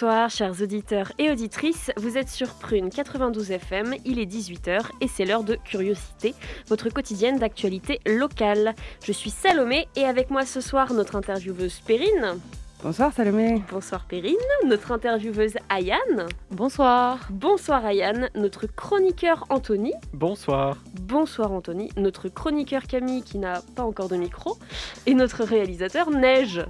Bonsoir chers auditeurs et auditrices, vous êtes sur Prune 92 FM, il est 18h et c'est l'heure de Curiosité, votre quotidienne d'actualité locale. Je suis Salomé et avec moi ce soir notre intervieweuse Perrine. Bonsoir Salomé. Bonsoir Perrine, notre intervieweuse Ayane. Bonsoir. Bonsoir Ayane, notre chroniqueur Anthony. Bonsoir. Bonsoir Anthony, notre chroniqueur Camille qui n'a pas encore de micro et notre réalisateur Neige.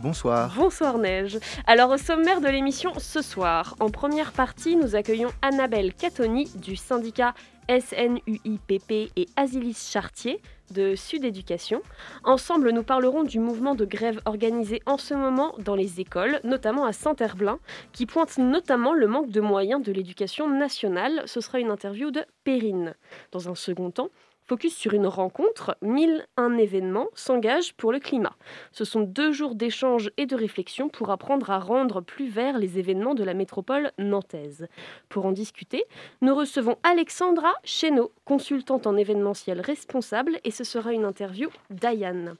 Bonsoir. Bonsoir Neige. Alors au sommaire de l'émission ce soir, en première partie, nous accueillons Annabelle Catoni du syndicat SNUIPP et Asilis Chartier de Sud Éducation. Ensemble, nous parlerons du mouvement de grève organisé en ce moment dans les écoles, notamment à Saint-Herblain, qui pointe notamment le manque de moyens de l'éducation nationale. Ce sera une interview de Perrine. Dans un second temps, Focus sur une rencontre, 1001 événements s'engagent pour le climat. Ce sont deux jours d'échange et de réflexion pour apprendre à rendre plus verts les événements de la métropole nantaise. Pour en discuter, nous recevons Alexandra Chéneau, consultante en événementiel responsable, et ce sera une interview d'Ayane.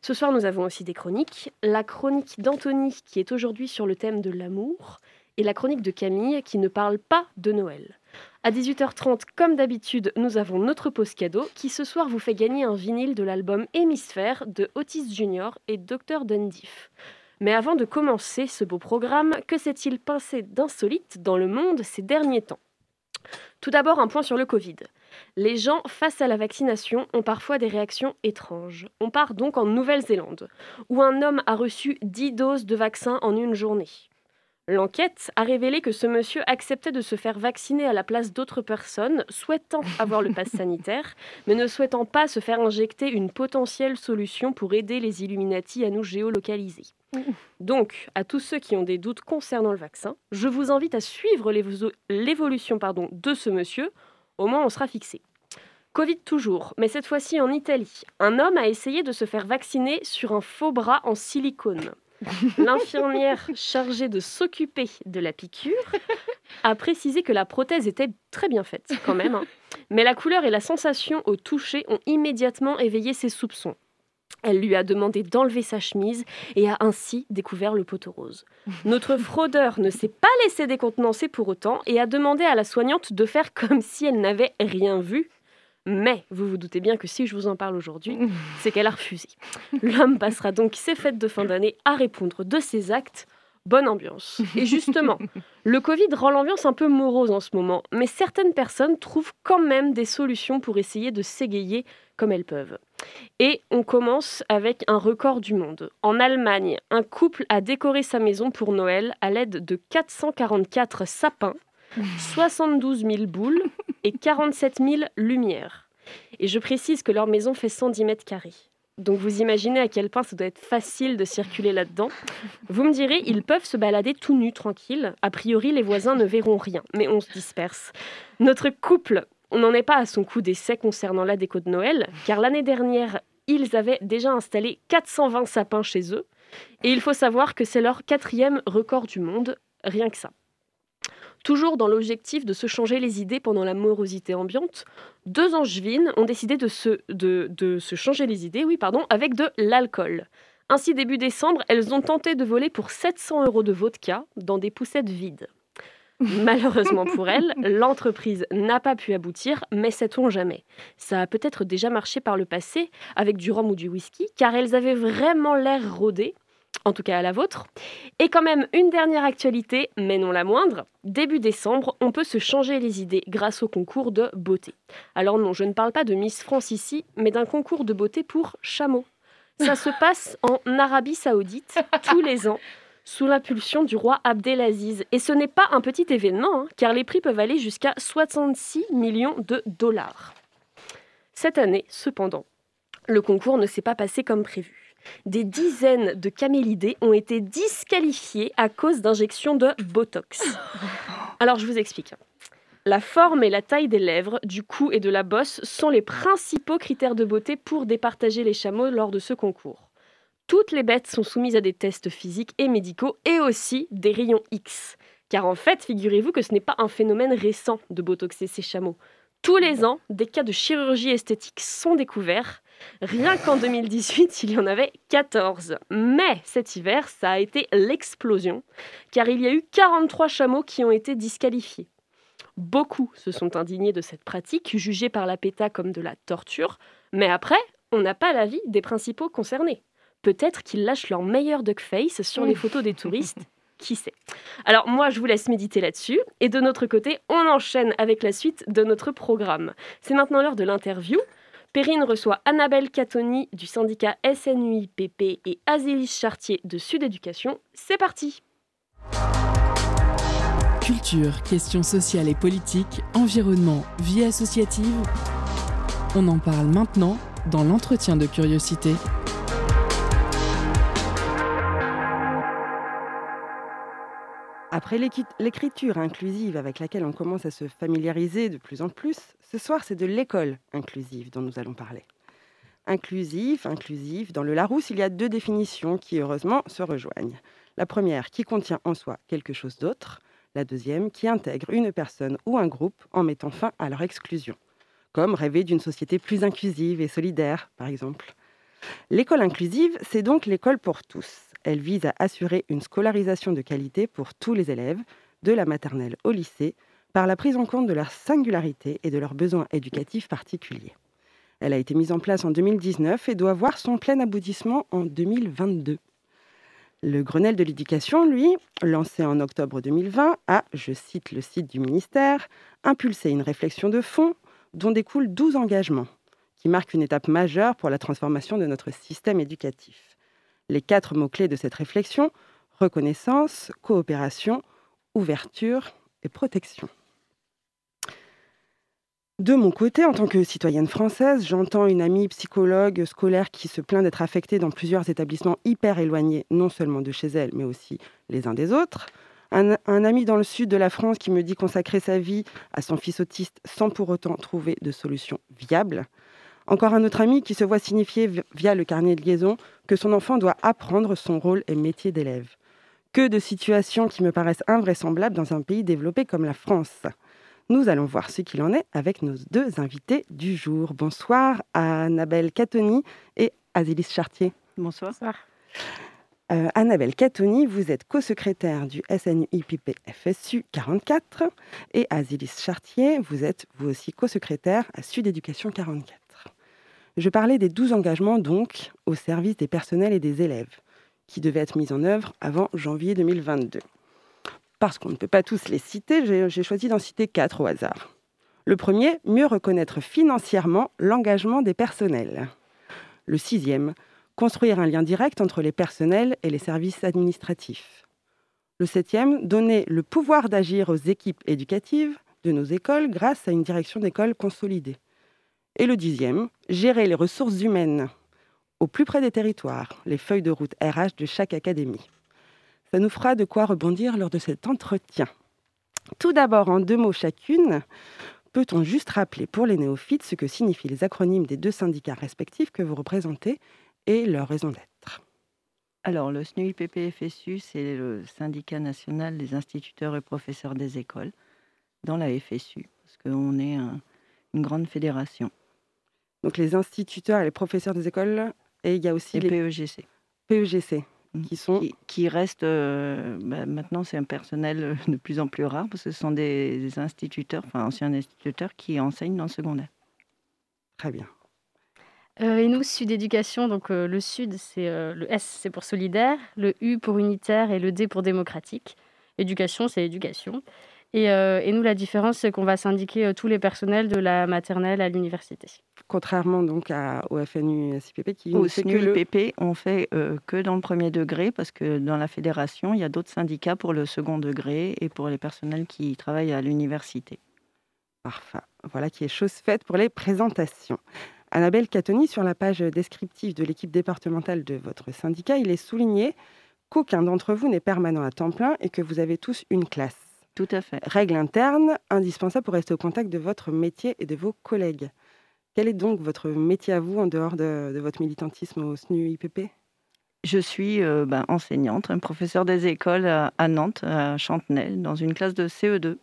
Ce soir, nous avons aussi des chroniques. La chronique d'Anthony, qui est aujourd'hui sur le thème de l'amour, et la chronique de Camille, qui ne parle pas de Noël. À 18h30, comme d'habitude, nous avons notre pause cadeau qui ce soir vous fait gagner un vinyle de l'album Hémisphère de Otis Junior et Dr. Dundif. Mais avant de commencer ce beau programme, que s'est-il passé d'insolite dans le monde ces derniers temps? Tout d'abord, un point sur le Covid. Les gens face à la vaccination ont parfois des réactions étranges. On part donc en Nouvelle-Zélande, où un homme a reçu 10 doses de vaccin en une journée. L'enquête a révélé que ce monsieur acceptait de se faire vacciner à la place d'autres personnes souhaitant avoir le pass sanitaire, mais ne souhaitant pas se faire injecter une potentielle solution pour aider les Illuminati à nous géolocaliser. Donc, à tous ceux qui ont des doutes concernant le vaccin, je vous invite à suivre l'évolution de ce monsieur, au moins on sera fixé. Covid toujours, mais cette fois-ci en Italie. Un homme a essayé de se faire vacciner sur un faux bras en silicone. L'infirmière chargée de s'occuper de la piqûre a précisé que la prothèse était très bien faite quand même, hein. mais la couleur et la sensation au toucher ont immédiatement éveillé ses soupçons. Elle lui a demandé d'enlever sa chemise et a ainsi découvert le poteau rose. Notre fraudeur ne s'est pas laissé décontenancer pour autant et a demandé à la soignante de faire comme si elle n'avait rien vu mais vous vous doutez bien que si je vous en parle aujourd'hui, c'est qu'elle a refusé. L'homme passera donc ses fêtes de fin d'année à répondre de ses actes. Bonne ambiance. Et justement, le Covid rend l'ambiance un peu morose en ce moment, mais certaines personnes trouvent quand même des solutions pour essayer de s'égayer comme elles peuvent. Et on commence avec un record du monde. En Allemagne, un couple a décoré sa maison pour Noël à l'aide de 444 sapins 72 000 boules et 47 000 lumières. Et je précise que leur maison fait 110 mètres carrés. Donc vous imaginez à quel point ça doit être facile de circuler là-dedans. Vous me direz, ils peuvent se balader tout nus, tranquilles. A priori, les voisins ne verront rien, mais on se disperse. Notre couple, on n'en est pas à son coup d'essai concernant la déco de Noël, car l'année dernière, ils avaient déjà installé 420 sapins chez eux. Et il faut savoir que c'est leur quatrième record du monde, rien que ça. Toujours dans l'objectif de se changer les idées pendant la morosité ambiante, deux angevines ont décidé de se, de, se changer les idées oui, pardon, avec de l'alcool. Ainsi, début décembre, elles ont tenté de voler pour 700 euros de vodka dans des poussettes vides. Malheureusement pour elles, l'entreprise n'a pas pu aboutir, mais sait-on jamais. Ça a peut-être déjà marché par le passé avec du rhum ou du whisky, car elles avaient vraiment l'air rodées en tout cas à la vôtre. Et quand même une dernière actualité, mais non la moindre. Début décembre, on peut se changer les idées grâce au concours de beauté. Alors non, je ne parle pas de Miss France ici, mais d'un concours de beauté pour chameaux. Ça se passe en Arabie Saoudite tous les ans sous l'impulsion du roi Abdelaziz. Et ce n'est pas un petit événement, hein, car les prix peuvent aller jusqu'à 66 millions de dollars. Cette année, cependant, le concours ne s'est pas passé comme prévu. Des dizaines de camélidés ont été disqualifiés à cause d'injections de Botox. Alors je vous explique. La forme et la taille des lèvres, du cou et de la bosse sont les principaux critères de beauté pour départager les chameaux lors de ce concours. Toutes les bêtes sont soumises à des tests physiques et médicaux et aussi des rayons X. Car en fait, figurez-vous que ce n'est pas un phénomène récent de botoxer ces chameaux. Tous les ans, des cas de chirurgie esthétique sont découverts. Rien qu'en 2018, il y en avait 14. Mais cet hiver, ça a été l'explosion, car il y a eu 43 chameaux qui ont été disqualifiés. Beaucoup se sont indignés de cette pratique, jugée par la PETA comme de la torture, mais après, on n'a pas l'avis des principaux concernés. Peut-être qu'ils lâchent leur meilleur duckface sur les photos des touristes qui sait Alors moi, je vous laisse méditer là-dessus. Et de notre côté, on enchaîne avec la suite de notre programme. C'est maintenant l'heure de l'interview. Perrine reçoit Annabelle Catoni du syndicat SNUIPP et Azélis Chartier de Sud Éducation. C'est parti Culture, questions sociales et politiques, environnement, vie associative. On en parle maintenant dans l'entretien de curiosité. Après l'écriture inclusive avec laquelle on commence à se familiariser de plus en plus, ce soir c'est de l'école inclusive dont nous allons parler. Inclusif, inclusive, dans le Larousse, il y a deux définitions qui heureusement se rejoignent. La première qui contient en soi quelque chose d'autre, la deuxième qui intègre une personne ou un groupe en mettant fin à leur exclusion, comme rêver d'une société plus inclusive et solidaire, par exemple. L'école inclusive, c'est donc l'école pour tous. Elle vise à assurer une scolarisation de qualité pour tous les élèves, de la maternelle au lycée, par la prise en compte de leur singularité et de leurs besoins éducatifs particuliers. Elle a été mise en place en 2019 et doit voir son plein aboutissement en 2022. Le Grenelle de l'éducation, lui, lancé en octobre 2020, a, je cite le site du ministère, impulsé une réflexion de fond dont découlent 12 engagements, qui marquent une étape majeure pour la transformation de notre système éducatif. Les quatre mots-clés de cette réflexion, reconnaissance, coopération, ouverture et protection. De mon côté, en tant que citoyenne française, j'entends une amie psychologue scolaire qui se plaint d'être affectée dans plusieurs établissements hyper éloignés, non seulement de chez elle, mais aussi les uns des autres. Un, ami dans le sud de la France qui me dit consacrer sa vie à son fils autiste sans pour autant trouver de solution viable. Encore un autre ami qui se voit signifier via le carnet de liaison que son enfant doit apprendre son rôle et métier d'élève. Que de situations qui me paraissent invraisemblables dans un pays développé comme la France. Nous allons voir ce qu'il en est avec nos deux invités du jour. Bonsoir à Annabelle Catoni et Azélis Chartier. Bonsoir. Euh, Annabelle Catoni, vous êtes co-secrétaire du SNUIPP FSU 44 et Azélis Chartier, vous êtes vous aussi co-secrétaire à Sud Éducation 44. Je parlais des 12 engagements donc au service des personnels et des élèves qui devaient être mis en œuvre avant janvier 2022 parce qu'on ne peut pas tous les citer, j'ai choisi d'en citer quatre au hasard. Le premier, mieux reconnaître financièrement l'engagement des personnels. Le sixième, construire un lien direct entre les personnels et les services administratifs. Le septième, donner le pouvoir d'agir aux équipes éducatives de nos écoles grâce à une direction d'école consolidée. Et le dixième, gérer les ressources humaines au plus près des territoires, les feuilles de route RH de chaque académie. Ça nous fera de quoi rebondir lors de cet entretien. Tout d'abord, en deux mots chacune, peut-on juste rappeler pour les néophytes ce que signifient les acronymes des deux syndicats respectifs que vous représentez et leur raison d'être? Alors, le SNUIPP-FSU, c'est le syndicat national des instituteurs et professeurs des écoles dans la FSU, parce qu'on est une grande fédération. Donc, les instituteurs et les professeurs des écoles, et il y a aussi les PEGC. PEGC. Qui sont qui, restent euh, bah, maintenant c'est un personnel euh, de plus en plus rare parce que ce sont des, instituteurs, enfin anciens instituteurs qui enseignent dans le secondaire. Très bien. Euh, et nous, Sud Éducation, donc le Sud, c'est le S, c'est pour solidaire, le U pour unitaire et le D pour démocratique. Éducation, c'est éducation. Euh, et, nous, la différence, c'est qu'on va syndiquer euh, tous les personnels de la maternelle à l'université. Contrairement donc à, au FNU SIPP qui au SNUIPP, on fait euh, que dans le premier degré parce que dans la fédération, il y a d'autres syndicats pour le second degré et pour les personnels qui travaillent à l'université. Parfait. Voilà qui est chose faite pour les présentations. Annabelle Catoni, sur la page descriptive de l'équipe départementale de votre syndicat, il est souligné qu'aucun d'entre vous n'est permanent à temps plein et que vous avez tous une classe. Tout à fait. Règle interne indispensable pour rester au contact de votre métier et de vos collègues. Quel est donc votre métier à vous en dehors de, votre militantisme au SNU-IPP Je suis euh, ben, enseignante, un professeur des écoles à, Nantes, à Chantenay, dans une classe de CE2.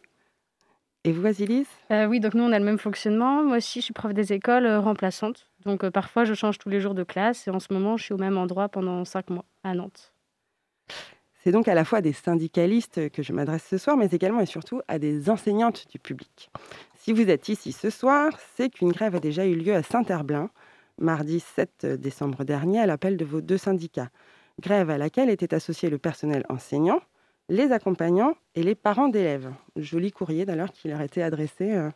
Et vous, Asilis euh, Oui, donc nous, on a le même fonctionnement. Moi aussi, je suis prof des écoles euh, remplaçante. Donc parfois, je change tous les jours de classe et en ce moment, je suis au même endroit pendant cinq mois à Nantes. C'est donc à la fois à des syndicalistes que je m'adresse ce soir, mais également et surtout à des enseignantes du public. Si vous êtes ici ce soir, c'est qu'une grève a déjà eu lieu à Saint-Herblain, mardi 7 décembre dernier, à l'appel de vos deux syndicats. Grève à laquelle était associé le personnel enseignant, les accompagnants et les parents d'élèves. Joli courrier d'ailleurs qui leur était adressé euh,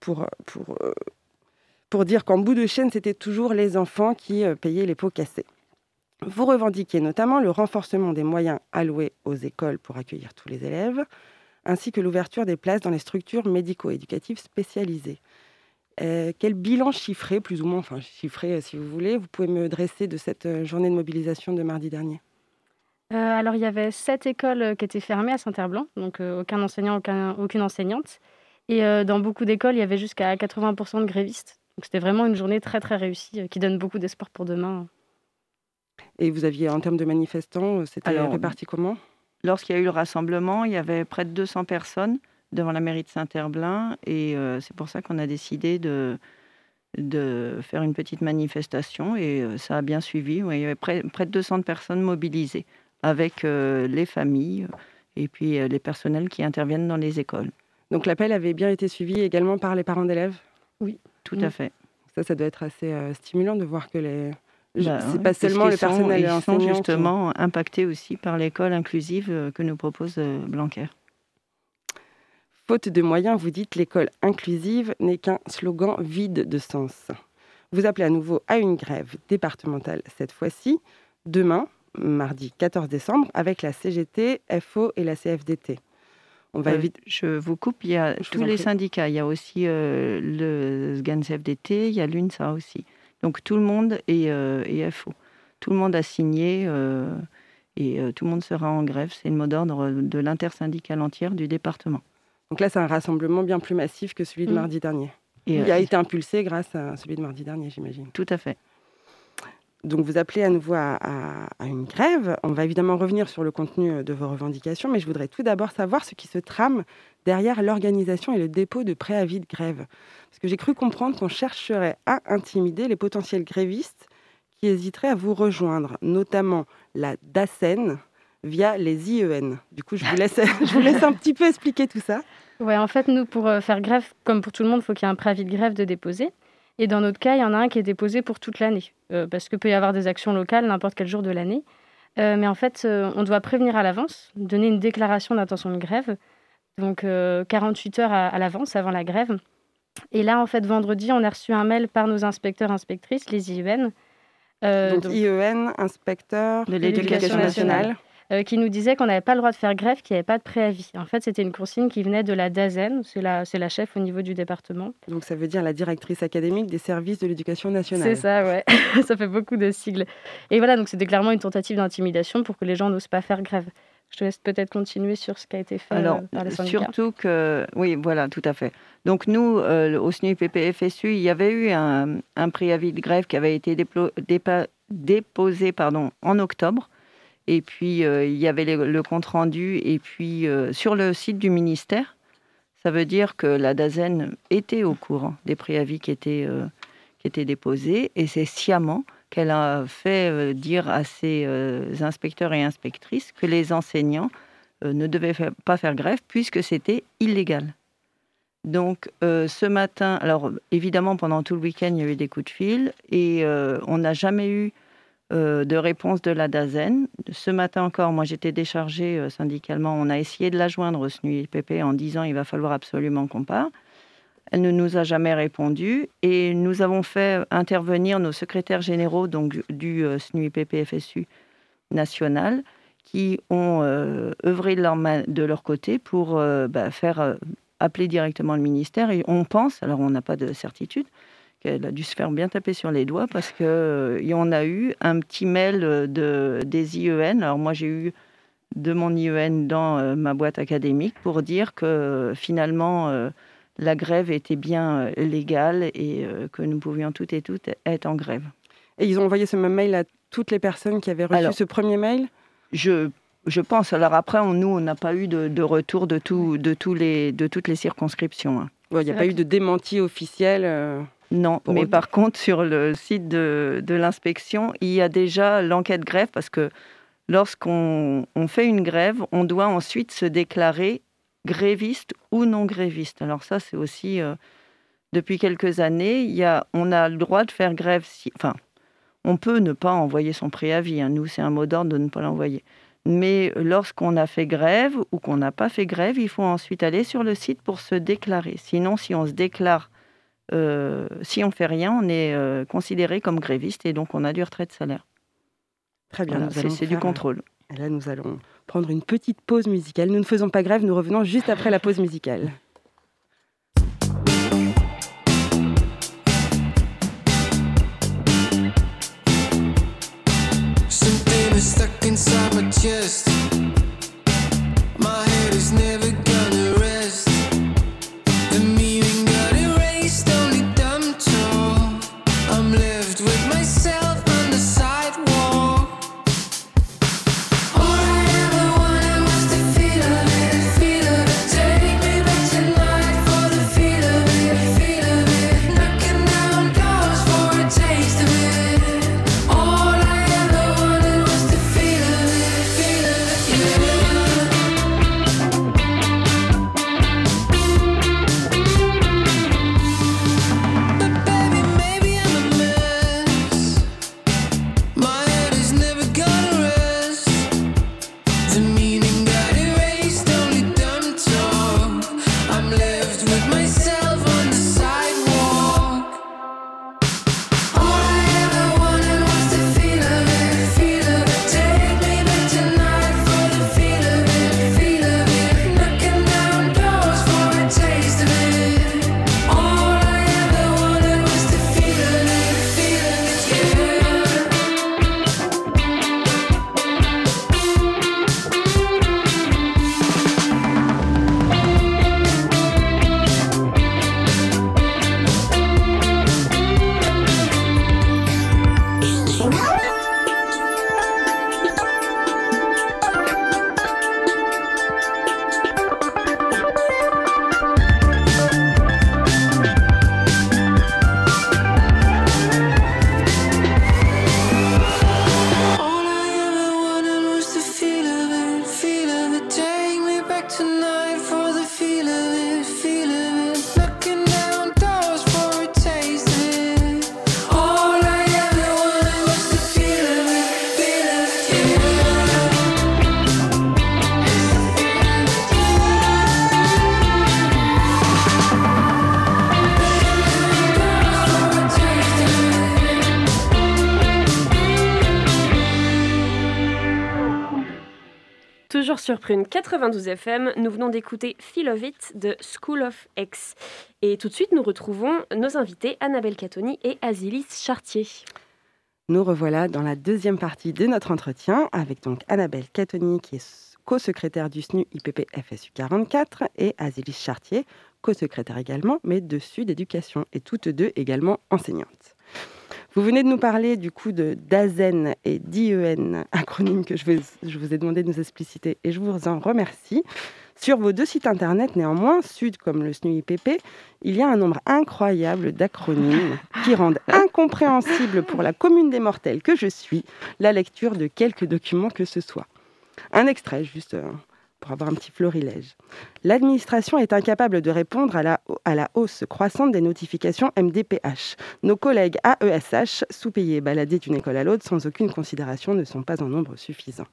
pour, pour, euh, pour dire qu'en bout de chaîne, c'était toujours les enfants qui euh, payaient les pots cassés. Vous revendiquez notamment le renforcement des moyens alloués aux écoles pour accueillir tous les élèves, ainsi que l'ouverture des places dans les structures médico-éducatives spécialisées. Euh, quel bilan chiffré, plus ou moins, enfin chiffré euh, si vous voulez, vous pouvez me dresser de cette euh, journée de mobilisation de mardi dernier? Alors il y avait sept écoles qui étaient fermées à Saint-Herblanc, donc aucun enseignant, aucune enseignante. Et dans beaucoup d'écoles, il y avait jusqu'à 80% de grévistes. Donc c'était vraiment une journée très très réussie qui donne beaucoup d'espoir pour demain. Et vous aviez, en termes de manifestants, c'était réparti comment? Lorsqu'il y a eu le rassemblement, il y avait près de 200 personnes devant la mairie de Saint-Herblain. Et euh, c'est pour ça qu'on a décidé de, de faire une petite manifestation. Et euh, ça a bien suivi. il y avait près, près de 200 personnes mobilisées avec les familles et puis les personnels qui interviennent dans les écoles. Donc l'appel avait bien été suivi également par les parents d'élèves? Oui, tout à fait. Ça, ça doit être assez stimulant de voir que les, bah, c'est pas seulement le personnel Ils sont justement impactés aussi par l'école inclusive euh, que nous propose euh, Blanquer. Faute de moyens, vous dites l'école inclusive n'est qu'un slogan vide de sens. Vous appelez à nouveau à une grève départementale cette fois-ci, demain, mardi 14 décembre, avec la CGT, FO et la CFDT. On va euh, Je vous coupe, il y a tous les syndicats. Il y a aussi le SGAN CFDT, il y a l'UNSA aussi. Donc tout le monde est, euh, FO. Tout le monde a signé euh, et euh, tout le monde sera en grève. C'est le mot d'ordre de l'intersyndicale entière du département. Donc là, c'est un rassemblement bien plus massif que celui de mmh. mardi dernier. Et Il a été impulsé grâce à celui de mardi dernier, j'imagine. Tout à fait. Donc vous appelez à nouveau à, une grève. On va évidemment revenir sur le contenu de vos revendications, mais je voudrais tout d'abord savoir ce qui se trame derrière l'organisation et le dépôt de préavis de grève. Parce que j'ai cru comprendre qu'on chercherait à intimider les potentiels grévistes qui hésiteraient à vous rejoindre, notamment la DACEN via les IEN. Du coup, je vous laisse, un petit peu expliquer tout ça. Ouais, en fait, nous, pour euh, faire grève, comme pour tout le monde, il faut qu'il y ait un préavis de grève de déposer. Et dans notre cas, il y en a un qui est déposé pour toute l'année, euh, parce qu'il peut y avoir des actions locales n'importe quel jour de l'année. Euh, mais en fait, on doit prévenir à l'avance, donner une déclaration d'intention de grève, donc 48 heures à l'avance, avant la grève. Et là, en fait, vendredi, on a reçu un mail par nos inspecteurs, inspectrices, les IEN. Euh, donc, IEN, inspecteur de l'éducation nationale. Euh, qui nous disait qu'on n'avait pas le droit de faire grève, qu'il n'y avait pas de préavis. En fait, c'était une consigne qui venait de la DAZEN, c'est la, la chef au niveau du département. Donc ça veut dire la directrice académique des services de l'éducation nationale. C'est ça, ouais. ça fait beaucoup de sigles. Et voilà, donc c'était clairement une tentative d'intimidation pour que les gens n'osent pas faire grève. Je te laisse peut-être continuer sur ce qui a été fait Alors, euh, par les syndicats. Surtout que, oui, voilà, tout à fait. Donc nous, euh, au SNU-PPFSU, il y avait eu un, préavis de grève qui avait été déposé pardon, en octobre. Et puis, euh, il y avait le, compte-rendu. Et puis, sur le site du ministère, ça veut dire que la DAZEN était au courant des préavis qui étaient, qui étaient déposés. Et c'est sciemment qu'elle a fait euh, dire à ses euh, inspecteurs et inspectrices que les enseignants euh, ne devaient pas faire grève puisque c'était illégal. Donc ce matin, alors évidemment pendant tout le week-end il y a eu des coups de fil et on n'a jamais eu de réponse de la DAZEN. Ce matin encore, moi j'étais déchargée syndicalement, on a essayé de la joindre au SNUIPP en disant il va falloir absolument qu'on parte. Elle ne nous a jamais répondu et nous avons fait intervenir nos secrétaires généraux donc du euh, SNUIPP-FSU national qui ont euh, œuvré de leur, côté pour euh, bah, faire appeler directement le ministère. Et on pense, alors on n'a pas de certitude, qu'elle a dû se faire bien taper sur les doigts parce euh, y en a eu un petit mail de, des IEN. Alors moi, j'ai eu de mon IEN dans ma boîte académique pour dire que finalement, la grève était bien légale et que nous pouvions toutes et toutes être en grève. Et ils ont envoyé ce même mail à toutes les personnes qui avaient reçu ce premier mail? je, je pense. Alors après, nous, on n'a pas eu de, retour de, tout, de, tous les, de toutes les circonscriptions. Hein. Il n'y a pas eu de démenti officiel euh, Non, mais par contre, sur le site de, de l'inspection, il y a déjà l'enquête grève parce que lorsqu'on on fait une grève, on doit ensuite se déclarer gréviste ou non gréviste. Alors ça, c'est aussi... Euh, depuis quelques années, il y a, on a le droit de faire grève si... Enfin, on peut ne pas envoyer son préavis. Hein. Nous, c'est un mot d'ordre de ne pas l'envoyer. Mais lorsqu'on a fait grève ou qu'on n'a pas fait grève, il faut ensuite aller sur le site pour se déclarer. Sinon, si on se déclare, euh, si on fait rien, on est euh, considéré comme gréviste et donc on a du retrait de salaire. Très bien, c'est du contrôle. Et là, nous allons prendre une petite pause musicale. Nous ne faisons pas grève, nous revenons juste après la pause musicale. Sur Prune 92 FM, nous venons d'écouter Feel of It de School of X. Et tout de suite, nous retrouvons nos invités Annabelle Catoni et Azilis Chartier. Nous revoilà dans la deuxième partie de notre entretien avec donc Annabelle Catoni qui est co-secrétaire du SNU IPP FSU 44 et Azilis Chartier, co-secrétaire également, mais de Sud Éducation et toutes deux également enseignantes. Vous venez de nous parler du coup de d'AZEN et d'IEN, acronyme que je, vais- je vous ai demandé de nous expliciter et je vous en remercie. Sur vos deux sites internet, néanmoins, Sud comme le SNU IPP, il y a un nombre incroyable d'acronymes qui rendent incompréhensible pour la commune des mortels que je suis la lecture de quelques documents que ce soit. Un extrait, juste euh, pour avoir un petit florilège. L'administration est incapable de répondre à la, à la hausse croissante des notifications MDPH. Nos collègues AESH, sous-payés et baladés d'une école à l'autre sans aucune considération, ne sont pas en nombre suffisant.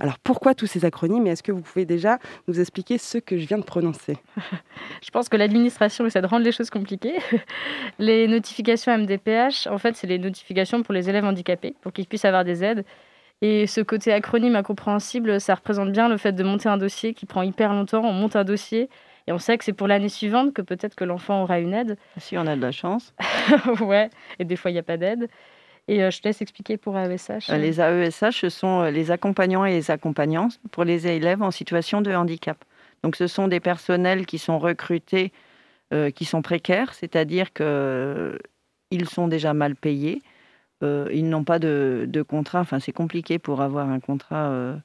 Alors pourquoi tous ces acronymes et est-ce que vous pouvez déjà nous expliquer ce que je viens de prononcer? Je pense que l'administration essaie de rendre les choses compliquées. Les notifications MDPH, en fait, c'est les notifications pour les élèves handicapés, pour qu'ils puissent avoir des aides. Et ce côté acronyme incompréhensible, ça représente bien le fait de monter un dossier qui prend hyper longtemps. On monte un dossier Et on sait que c'est pour l'année suivante que peut-être que l'enfant aura une aide. Si on a de la chance. ouais, et des fois, il n'y a pas d'aide. Et euh, je te laisse expliquer pour AESH. Euh, les AESH, ce sont euh, les accompagnants et les accompagnantes pour les élèves en situation de handicap. Donc ce sont des personnels qui sont recrutés, qui sont précaires, c'est-à-dire qu'ils sont déjà mal payés, ils n'ont pas de, contrat, enfin c'est compliqué pour avoir un contrat,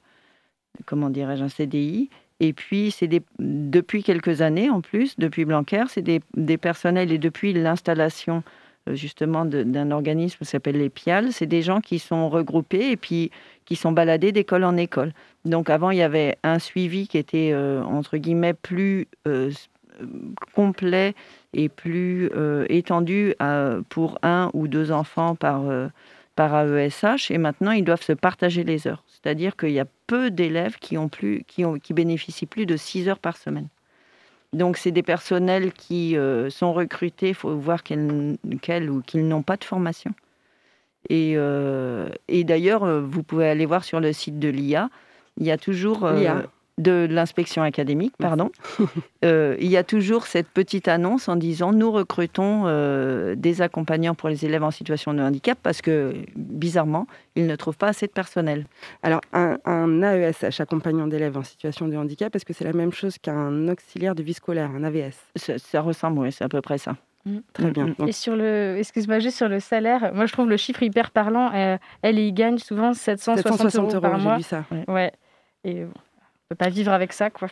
comment dirais-je, un CDI. Et puis, c'est depuis quelques années en plus, depuis Blanquer, c'est des, personnels et depuis l'installation euh, justement d'un organisme qui s'appelle les PIAL, c'est des gens qui sont regroupés et puis qui sont baladés d'école en école. Donc avant, il y avait un suivi qui était, euh, entre guillemets, plus euh, complet et plus étendu pour un ou deux enfants par, par AESH. Et maintenant, ils doivent se partager les heures. C'est-à-dire qu'il y a peu d'élèves qui, ont plus, qui, ont, qui bénéficient plus de six heures par semaine. Donc, c'est des personnels qui euh, sont recrutés. Il faut voir qu'elles ou qu'ils n'ont pas de formation. Et, euh, d'ailleurs, euh, vous pouvez aller voir sur le site de l'IA. Il y a toujours de l'inspection académique, pardon, euh, il y a toujours cette petite annonce en disant nous recrutons euh, des accompagnants pour les élèves en situation de handicap parce que bizarrement, ils ne trouvent pas assez de personnel. Alors un, un AESH, accompagnant d'élèves en situation de handicap, est-ce que c'est la même chose qu'un auxiliaire de vie scolaire, un AVS ça, ressemble, oui, c'est à peu près ça. Mmh. Très bien. Et sur le, excuse-moi, juste sur le salaire, moi je trouve le chiffre hyper parlant. Euh, elle, il gagne souvent 760, euros, par mois. ça. Ouais. Et peut pas vivre avec ça, quoi.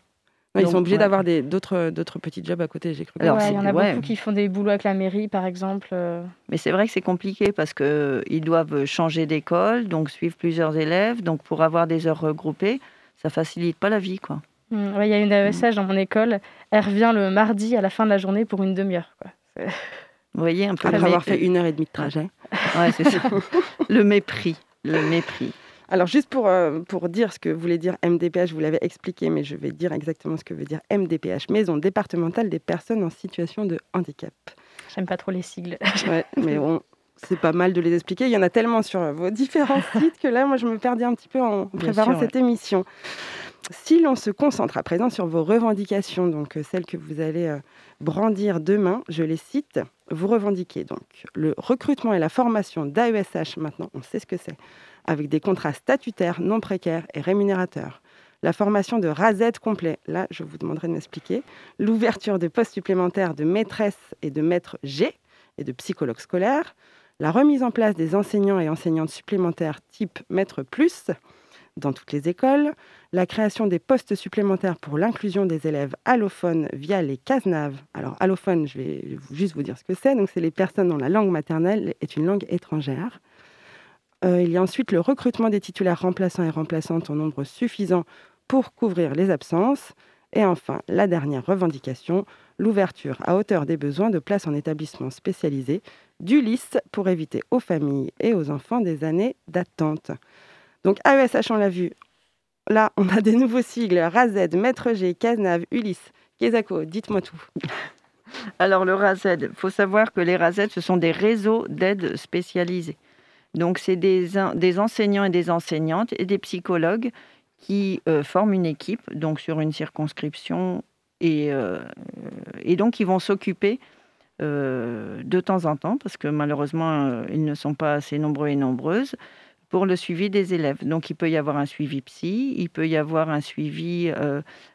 ils sont obligés d'avoir d'autres petits jobs à côté, j'ai cru. Alors, il y en a beaucoup qui font des boulots avec la mairie, par exemple. Euh. Mais c'est vrai que c'est compliqué parce qu'ils doivent changer d'école, donc suivre plusieurs élèves. Donc, pour avoir des heures regroupées, ça facilite pas la vie, quoi. Mmh, il y a une AESH dans mon école. Elle revient le mardi à la fin de la journée pour une demi-heure. Vous voyez un peu. Après avoir fait une heure et demie de trajet. Ouais, c'est ça. le mépris. Le mépris. Alors, juste pour, euh, pour dire ce que voulait dire MDPH, vous l'avez expliqué, mais je vais dire exactement ce que veut dire MDPH, Maison départementale des personnes en situation de handicap. J'aime pas trop les sigles. ouais, mais bon, c'est pas mal de les expliquer. Il y en a tellement sur vos différents sites que là, moi, je me perdais un petit peu en préparant cette émission. Si l'on se concentre à présent sur vos revendications, donc euh, celles que vous allez euh, brandir demain, je les cite, vous revendiquez donc le recrutement et la formation d'AESH, maintenant on sait ce que c'est, avec des contrats statutaires non précaires et rémunérateurs. La formation de RAZ complet, là je vous demanderai de m'expliquer. L'ouverture de postes supplémentaires de maîtresse et de maître G et de psychologue scolaire. La remise en place des enseignants et enseignantes supplémentaires type maître plus dans toutes les écoles. La création des postes supplémentaires pour l'inclusion des élèves allophones via les CASNAV. Alors allophone, je vais juste vous dire ce que c'est. Donc c'est les personnes dont la langue maternelle est une langue étrangère. Euh, il y a ensuite le recrutement des titulaires remplaçants et remplaçantes en nombre suffisant pour couvrir les absences. Et enfin, la dernière revendication, l'ouverture à hauteur des besoins de places en établissement spécialisé du pour éviter aux familles et aux enfants des années d'attente. Donc AESH, on l'a vu, là, on a des nouveaux sigles, RAZ, Maître G, CASNAV, Ulysse. Kézako, dites-moi tout. Alors le RAZ, il faut savoir que les RAZ, ce sont des réseaux d'aide spécialisés. Donc, c'est des, enseignants et des enseignantes et des psychologues qui euh, forment une équipe, donc sur une circonscription, et, euh, et donc ils vont s'occuper euh, de temps en temps, parce que malheureusement, ils ne sont pas assez nombreux et nombreuses, pour le suivi des élèves. Donc, il peut y avoir un suivi psy, il peut y avoir un suivi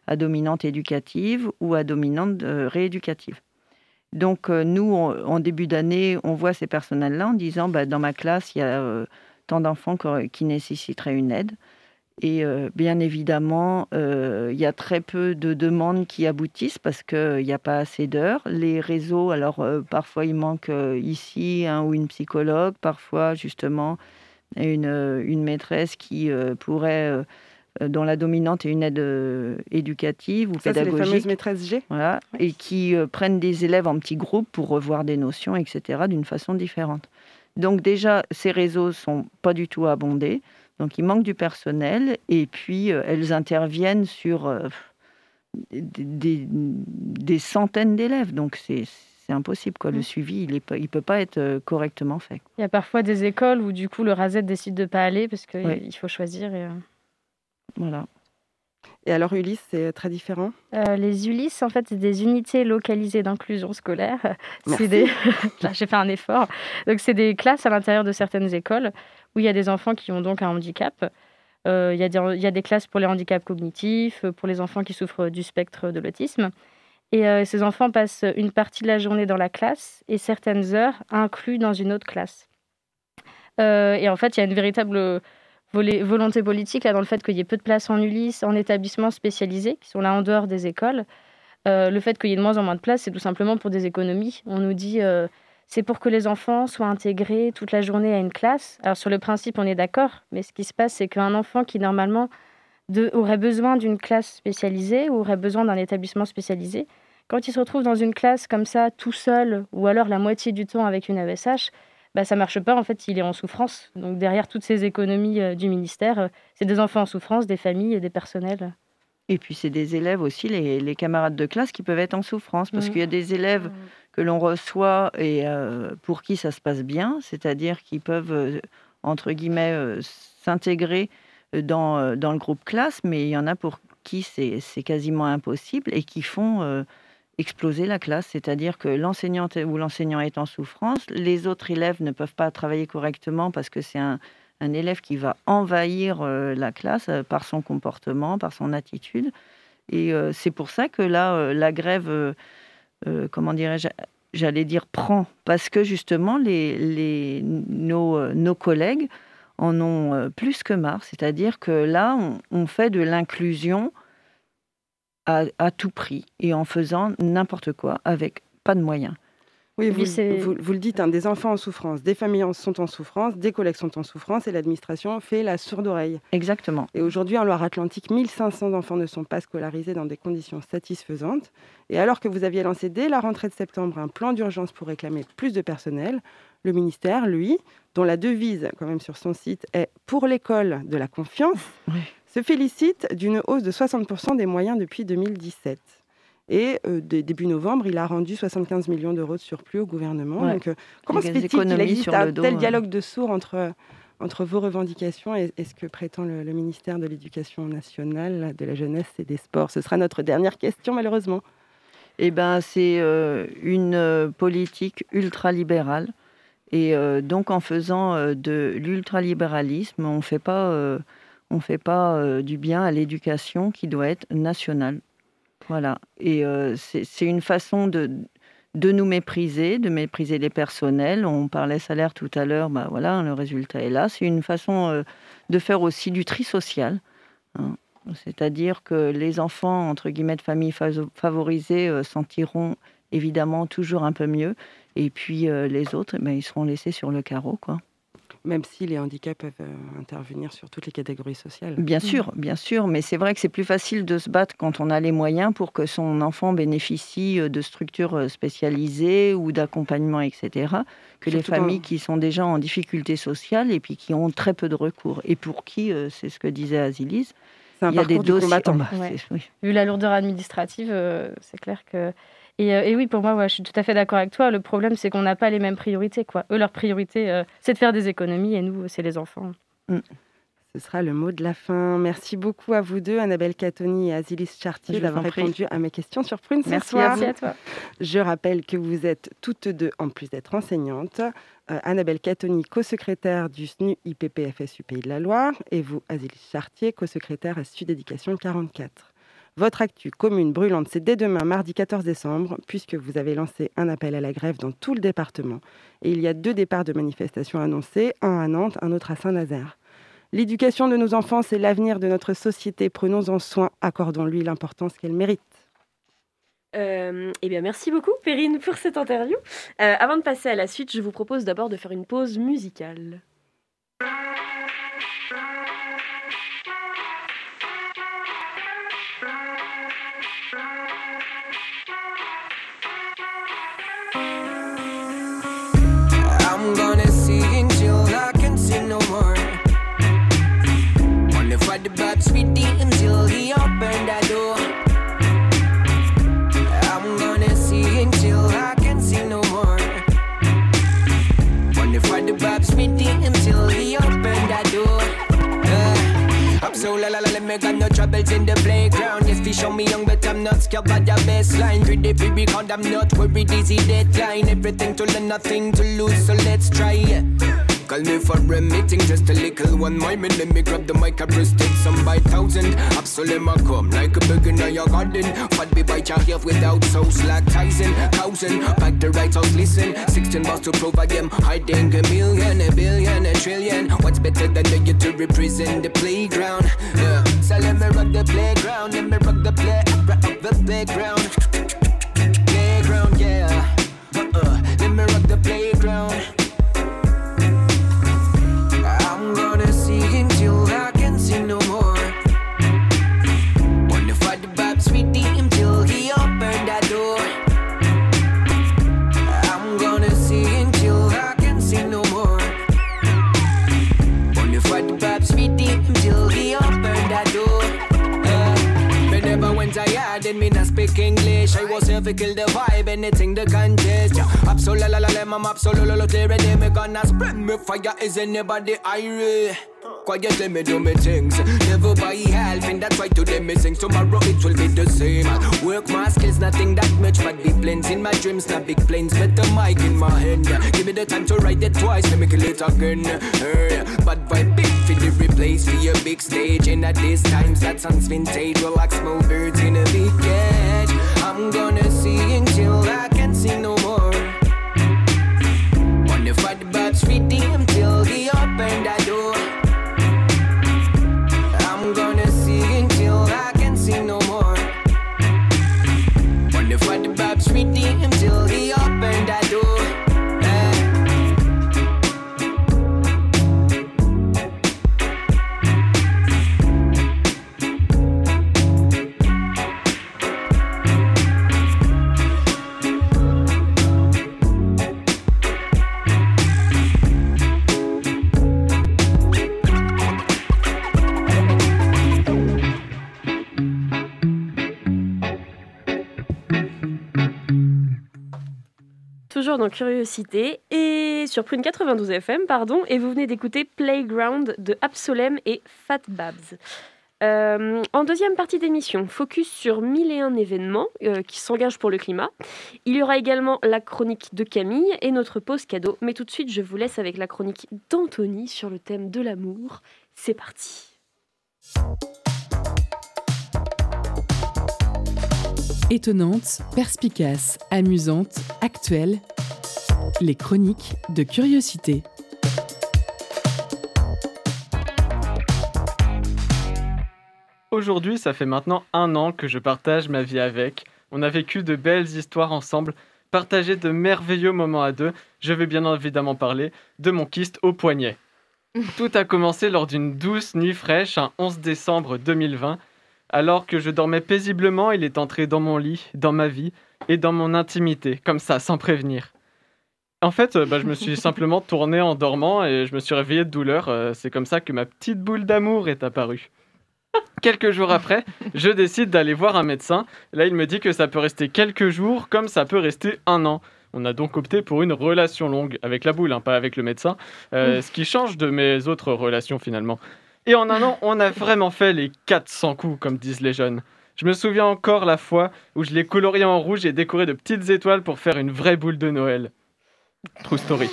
à dominante éducative ou à dominante rééducative. Donc, euh, nous, en début d'année, on voit ces personnels-là en disant bah, dans ma classe, il y a euh, tant d'enfants qui nécessiteraient une aide. Et euh, bien évidemment, il y a très peu de demandes qui aboutissent parce qu'il n'y a pas assez d'heures. Les réseaux, alors parfois il manque ici un ou une psychologue, parfois justement une, une maîtresse qui pourrait dont la dominante est une aide euh, éducative ou Ça, pédagogique. les fameuses maîtresses G. Voilà, et qui euh, prennent des élèves en petits groupes pour revoir des notions, etc., d'une façon différente. Donc déjà, ces réseaux sont pas du tout abondés, donc il manque du personnel, et puis elles interviennent sur des, des, centaines d'élèves, donc c'est impossible. Quoi. Le mmh. suivi, il ne il peut pas être correctement fait. Il y a parfois des écoles où du coup le RAZ décide de ne pas aller parce qu'il il faut choisir. Et... Voilà. Et alors Ulysse, c'est très différent? Les Ulysse, en fait, c'est des unités localisées d'inclusion scolaire. Des... J'ai fait un effort. Donc c'est des classes à l'intérieur de certaines écoles où il y a des enfants qui ont donc un handicap. Il y, y, a des classes pour les handicaps cognitifs, pour les enfants qui souffrent du spectre de l'autisme. Et ces enfants passent une partie de la journée dans la classe et certaines heures inclus dans une autre classe. et en fait, il y a une véritable volonté politique là, dans le fait qu'il y ait peu de places en Ulysse, en établissements spécialisés, qui sont là en dehors des écoles. le fait qu'il y ait de moins en moins de places, c'est tout simplement pour des économies. On nous dit c'est pour que les enfants soient intégrés toute la journée à une classe. Alors sur le principe, on est d'accord, mais ce qui se passe, c'est qu'un enfant qui normalement aurait besoin d'une classe spécialisée ou aurait besoin d'un établissement spécialisé, quand il se retrouve dans une classe comme ça, tout seul, ou alors la moitié du temps avec une AESH, bah, ça marche pas. En fait, il est en souffrance. Donc derrière toutes ces économies euh, du ministère, euh, c'est des enfants en souffrance, des familles et des personnels. Et puis c'est des élèves aussi, les, camarades de classe, qui peuvent être en souffrance, parce mmh. qu'il y a des élèves mmh. que l'on reçoit et euh, pour qui ça se passe bien, c'est-à-dire qui peuvent, entre guillemets, s'intégrer dans, dans, le groupe classe, mais il y en a pour qui c'est quasiment impossible et qui font exploser la classe. C'est-à-dire que l'enseignante ou l'enseignant est en souffrance, les autres élèves ne peuvent pas travailler correctement parce que c'est un, élève qui va envahir euh, la classe par son comportement, par son attitude. Et c'est pour ça que là, la grève, comment dirais-je, j'allais dire prend, parce que justement, les, nos, nos collègues en ont euh, plus que marre. C'est-à-dire que là, on, fait de l'inclusion à, tout prix et en faisant n'importe quoi avec pas de moyens. Oui, vous, vous, le dites, hein, des enfants en souffrance, des familles sont en souffrance, des collègues sont en souffrance et l'administration fait la sourde oreille. Exactement. Et aujourd'hui, en Loire-Atlantique, 1500 enfants ne sont pas scolarisés dans des conditions satisfaisantes. Et alors que vous aviez lancé dès la rentrée de septembre un plan d'urgence pour réclamer plus de personnel, le ministère, lui, dont la devise, quand même sur son site, est Pour l'école de la confiance, se félicite d'une hausse de 60% des moyens depuis 2017. Et euh, début novembre, il a rendu 75 millions d'euros de surplus au gouvernement. Donc, euh, comment se fait-il qu'il existe un tel dialogue de sourds entre, entre vos revendications et, ce que prétend le, ministère de l'Éducation nationale, de la jeunesse et des sports? Ce sera notre dernière question, malheureusement. Eh ben, c'est euh, une politique ultralibérale et donc, en faisant de l'ultralibéralisme, on ne fait pas, euh, on fait pas du bien à l'éducation qui doit être nationale. Voilà. Et c'est une façon de, de nous mépriser, de mépriser les personnels. On parlait salaire tout à l'heure, bah voilà, le résultat est là. C'est une façon de faire aussi du tri social. Hein. C'est-à-dire que les enfants, entre guillemets, de familles favorisées s'en tireront évidemment toujours un peu mieux. Et puis euh, les autres, eh ben, ils seront laissés sur le carreau. quoi. Même si les handicaps peuvent euh, intervenir sur toutes les catégories sociales. Bien sûr, bien sûr, mais c'est vrai que c'est plus facile de se battre quand on a les moyens pour que son enfant bénéficie euh, de structures spécialisées ou d'accompagnement, etc., que les familles qui sont déjà en difficulté sociale et puis qui ont très peu de recours. Et pour qui, c'est ce que disait Azilise, il y a des dossiers. Bah, Vu la lourdeur administrative, c'est clair que euh, et, oui, pour moi, je suis tout à fait d'accord avec toi. Le problème, c'est qu'on n'a pas les mêmes priorités. Quoi. Eux, leur priorité, euh, c'est de faire des économies et nous, c'est les enfants. Mm. Ce sera le mot de la fin. Merci beaucoup à vous deux, Annabelle Catoni et Azilis Chartier, d'avoir répondu à mes questions sur Prune Merci, merci à toi. Je rappelle que vous êtes toutes deux, en plus d'être enseignantes, euh, Annabelle Catoni, co-secrétaire du SNU IPP FSU Pays de la Loire, et vous, Azilis Chartier, co-secrétaire à Sud Éducation 44. Votre actu commune brûlante, c'est dès demain, mardi 14 décembre, puisque vous avez lancé un appel à la grève dans tout le département. Et il y a deux départs de manifestations annoncés, un à Nantes, un autre à Saint-Nazaire. L'éducation de nos enfants, c'est l'avenir de notre société. Prenons-en soin, accordons-lui l'importance qu'elle mérite. Euh, eh bien, merci beaucoup, Perrine, pour cette interview. Euh, avant de passer à la suite, je vous propose d'abord de faire une pause musicale. had the box with until he opened the door. I'm gonna see until I can see no more. Wonderful the Bob with until he opened the door. Uh, I'm so la la la, me got no troubles in the playground. Yes, he show me young, but I'm not scared by the baseline. Read the free because I'm not worried, easy deadline. Everything to learn, nothing to lose, so let's try it. Call me for a meeting, just a little one moment. Let me grab the mic and just take some by thousand. Absolutely, come like a bug in your garden. Fat be by your hair without sauce like Tyson. Thousand, back the right house, listen. 16 bars to provide them. Hiding a million, a billion, a trillion. What's better than the you to represent the playground? Yeah. So let me rock the playground, let me rock the play, rock the playground. Playground, yeah. Uh-uh. Let me rock the playground. English. I was here to kill the vibe, anything the contest. Yeah. Absolutely, la la la, I'm absolutely clear. and Me gonna spread me fire. Is anybody? Quiet, let me do me things. Never buy half, and that's why today me sing. Tomorrow it will be the same. Work my skills, nothing that much, but big planes in my dreams, not big planes. But the mic in my hand. Give me the time to write it twice, let me kill it again. Hey, Bad vibe, big for the replace for your big stage. And at this times that sounds vintage. Like small birds in a cage. I'm gonna see until I can see no Dans Curiosité et sur Prune 92 FM, pardon, et vous venez d'écouter Playground de Absolem et Fat Babs. Euh, en deuxième partie d'émission, focus sur mille et un événements euh, qui s'engagent pour le climat. Il y aura également la chronique de Camille et notre pause cadeau. Mais tout de suite, je vous laisse avec la chronique d'Anthony sur le thème de l'amour. C'est parti. Étonnante, perspicace, amusante, actuelle, les chroniques de curiosité. Aujourd'hui, ça fait maintenant un an que je partage ma vie avec. On a vécu de belles histoires ensemble, partagé de merveilleux moments à deux. Je vais bien évidemment parler de mon kyste au poignet. Tout a commencé lors d'une douce nuit fraîche, un 11 décembre 2020. Alors que je dormais paisiblement, il est entré dans mon lit, dans ma vie et dans mon intimité, comme ça, sans prévenir. En fait, euh, bah, je me suis simplement tourné en dormant et je me suis réveillé de douleur. Euh, C'est comme ça que ma petite boule d'amour est apparue. Quelques jours après, je décide d'aller voir un médecin. Là, il me dit que ça peut rester quelques jours, comme ça peut rester un an. On a donc opté pour une relation longue avec la boule, hein, pas avec le médecin, euh, ce qui change de mes autres relations finalement. Et en un an, on a vraiment fait les 400 coups, comme disent les jeunes. Je me souviens encore la fois où je l'ai colorié en rouge et décoré de petites étoiles pour faire une vraie boule de Noël. True story.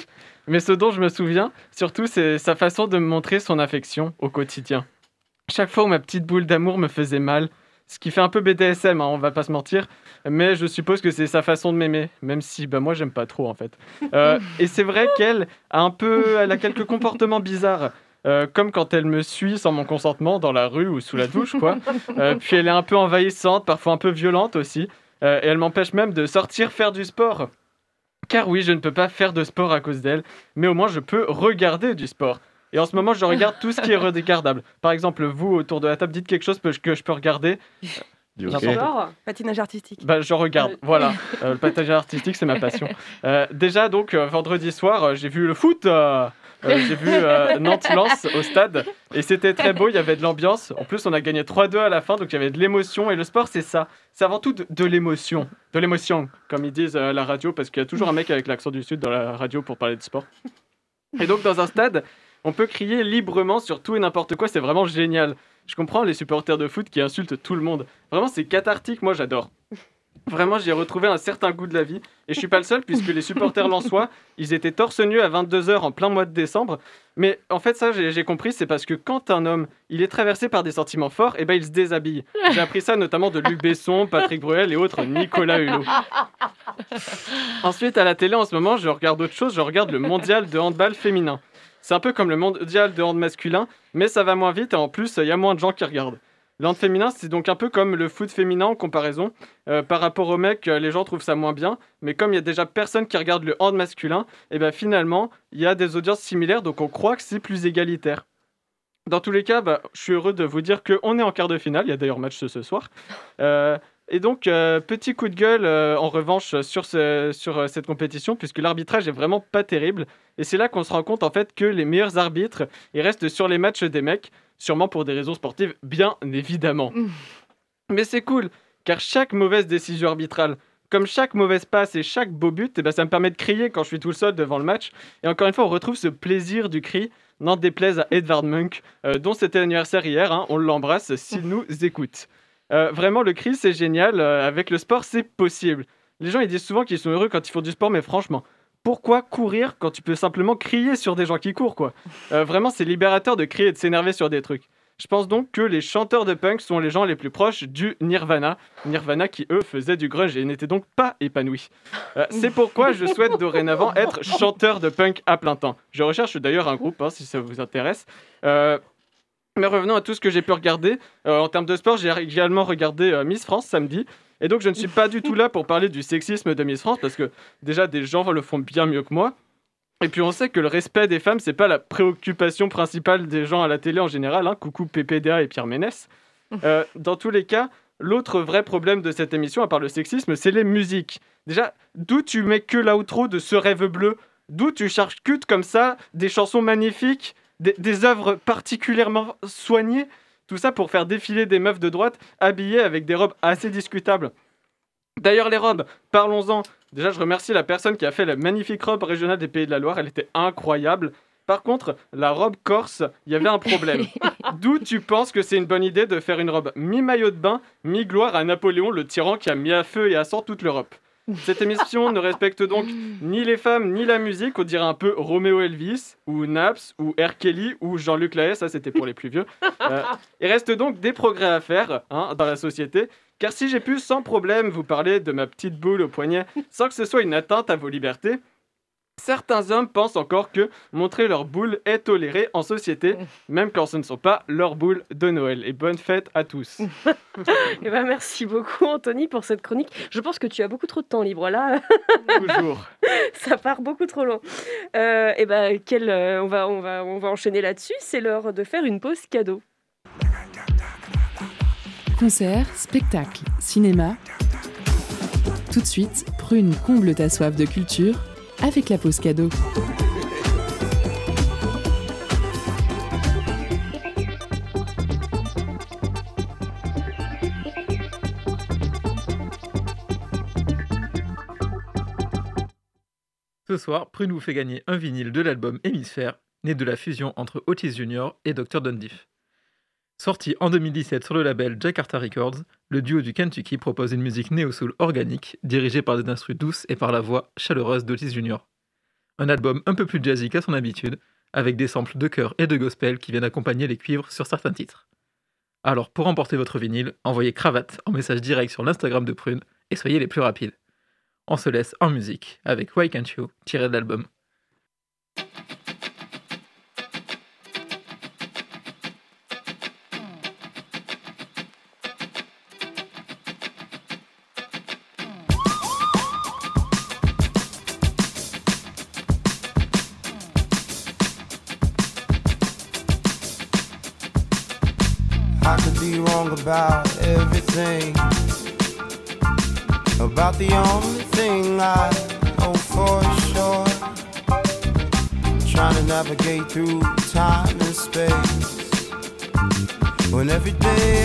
Mais ce dont je me souviens, surtout, c'est sa façon de me montrer son affection au quotidien. Chaque fois où ma petite boule d'amour me faisait mal, ce qui fait un peu BDSM, hein, on va pas se mentir, mais je suppose que c'est sa façon de m'aimer, même si bah, moi j'aime pas trop en fait. Euh, et c'est vrai qu'elle a un peu, elle a quelques comportements bizarres. euh, comme quand elle me suit sans mon consentement dans la rue ou sous la douche, quoi. Euh, puis elle est un peu envahissante, parfois un peu violente aussi. Et elle m'empêche même de sortir faire du sport. Car oui, je ne peux pas faire de sport à cause d'elle, mais au moins je peux regarder du sport. Et en ce moment, je regarde tout ce qui est regardable. Par exemple, vous, autour de la table, dites quelque chose que je- peux regarder. Du hockey. Sport. Patinage artistique. Bah, je regarde, Euh, voilà. Euh, le patinage artistique, c'est ma passion. Euh, déjà, donc, euh, vendredi soir, euh, j'ai vu le foot. Euh, euh, j'ai vu euh, Nantes-Lens au stade. Et c'était très beau, il y avait de l'ambiance. En plus, on a gagné 3-2 à la fin, donc il y avait de l'émotion. Et le sport, c'est ça. C'est avant tout de, de l'émotion. De l'émotion, comme ils disent à la radio, parce qu'il y a toujours un mec avec l'accent du Sud dans la radio pour parler de sport. Et donc, dans un stade, on peut crier librement sur tout et n'importe quoi, c'est vraiment génial. Je comprends les supporters de foot qui insultent tout le monde. Vraiment, c'est cathartique, moi j'adore. Vraiment, j'ai retrouvé un certain goût de la vie. Et je suis pas le seul, puisque les supporters lensois, ils étaient torse nu à 22h en plein mois de décembre. Mais en fait, ça, j'ai compris, c'est parce que quand un homme, il est traversé par des sentiments forts, et ben il se déshabille. J'ai appris ça notamment de Luc Besson, Patrick Bruel et autres Nicolas Hulot. Ensuite, à la télé, en ce moment, je regarde autre chose, je regarde le mondial de handball féminin. C'est un peu comme le mondial de hand masculin, mais ça va moins vite et en plus, il y a moins de gens qui regardent. Le hand féminin, c'est donc un peu comme le foot féminin en comparaison. Euh, par rapport aux mecs, euh, les gens trouvent ça moins bien, mais comme il y a déjà personne qui regarde le hand masculin, et ben finalement, il y a des audiences similaires, donc on croit que c'est plus égalitaire. Dans tous les cas, bah, je suis heureux de vous dire qu'on est en quart de finale. Il y a d'ailleurs match ce, ce soir. Euh, et donc, euh, petit coup de gueule euh, en revanche sur, ce- sur euh, cette compétition, puisque l'arbitrage est vraiment pas terrible. Et c'est là qu'on se rend compte en fait que les meilleurs arbitres, ils restent sur les matchs des mecs, sûrement pour des raisons sportives, bien évidemment. Mais c'est cool, car chaque mauvaise décision arbitrale, comme chaque mauvaise passe et chaque beau but, eh ben, ça me permet de crier quand je suis tout seul devant le match. Et encore une fois, on retrouve ce plaisir du cri, n'en déplaise à Edvard Munch, euh, dont c'était l'anniversaire hier, hein, on l'embrasse s'il nous écoute. Euh, vraiment, le cri, c'est génial. euh, avec le sport, c'est possible. Les gens, ils disent souvent qu'ils sont heureux quand ils font du sport, mais franchement, pourquoi courir quand tu peux simplement crier sur des gens qui courent, quoi Euh, Vraiment, c'est libérateur de crier et de s'énerver sur des trucs. Je pense donc que les chanteurs de punk sont les gens les plus proches du Nirvana. Nirvana qui, eux, faisaient du grunge et n'étaient donc pas épanouis. Euh, c'est pourquoi je souhaite dorénavant être chanteur de punk à plein temps. Je recherche d'ailleurs un groupe, hein, si ça vous intéresse. Euh, mais revenons à tout ce que j'ai pu regarder. En termes de sport, j'ai également regardé Miss France samedi. Et donc, je ne suis pas du tout là pour parler du sexisme de Miss France, parce que déjà, des gens le font bien mieux que moi. Et puis, on sait que le respect des femmes, c'est pas la préoccupation principale des gens à la télé en général. hein. Coucou PPDA et Pierre Ménès. Euh, dans tous les cas, l'autre vrai problème de cette émission, à part le sexisme, c'est les musiques. Déjà, d'où tu mets que l'outro de Ce rêve bleu? D'où tu charges cute comme ça des chansons magnifiques, des, des œuvres particulièrement soignées? Tout ça pour faire défiler des meufs de droite habillées avec des robes assez discutables. D'ailleurs, les robes, parlons-en. Déjà, je remercie la personne qui a fait la magnifique robe régionale des Pays de la Loire. Elle était incroyable. Par contre, la robe corse, il y avait un problème. D'où tu penses que c'est une bonne idée de faire une robe mi-maillot de bain, mi-gloire à Napoléon, le tyran qui a mis à feu et à sang toute l'Europe? Cette émission ne respecte donc ni les femmes ni la musique. On dirait un peu Roméo Elvis, ou Naps, ou R. Kelly, ou Jean-Luc Lahaye. Ça, c'était pour les plus vieux. Euh, il reste donc des progrès à faire hein, dans la société. Car si j'ai pu sans problème vous parler de ma petite boule au poignet sans que ce soit une atteinte à vos libertés, certains hommes pensent encore que montrer leur boule est toléré en société, même quand ce ne sont pas leurs boules de Noël. Et bonne fête à tous. Eh ben, merci beaucoup, Anthony, pour cette chronique. Je pense que tu as beaucoup trop de temps libre là. Toujours. ça part beaucoup trop loin. Euh, et ben, quel, euh, on, va, on, va, on va enchaîner là-dessus. C'est l'heure de faire une pause cadeau. Concerts, spectacles, cinéma. Tout de suite, Prune comble ta soif de culture avec la pause cadeau. Ce soir, Prune vous fait gagner un vinyle de l'album Hémisphère, né de la fusion entre Otis Junior et Dr. Dundiff. Sorti en 2017 sur le label Jakarta Records, le duo du Kentucky propose une musique néo-soul organique, dirigée par des instruments douces et par la voix chaleureuse d'Otis Junior. Un album un peu plus jazzy qu'à son habitude, avec des samples de chœur et de gospel qui viennent accompagner les cuivres sur certains titres. Alors pour emporter votre vinyle, envoyez cravate en message direct sur l'Instagram de Prune et soyez les plus rapides. On se laisse en musique avec Why Can't You, tiré de l'album. Through time and space. When every day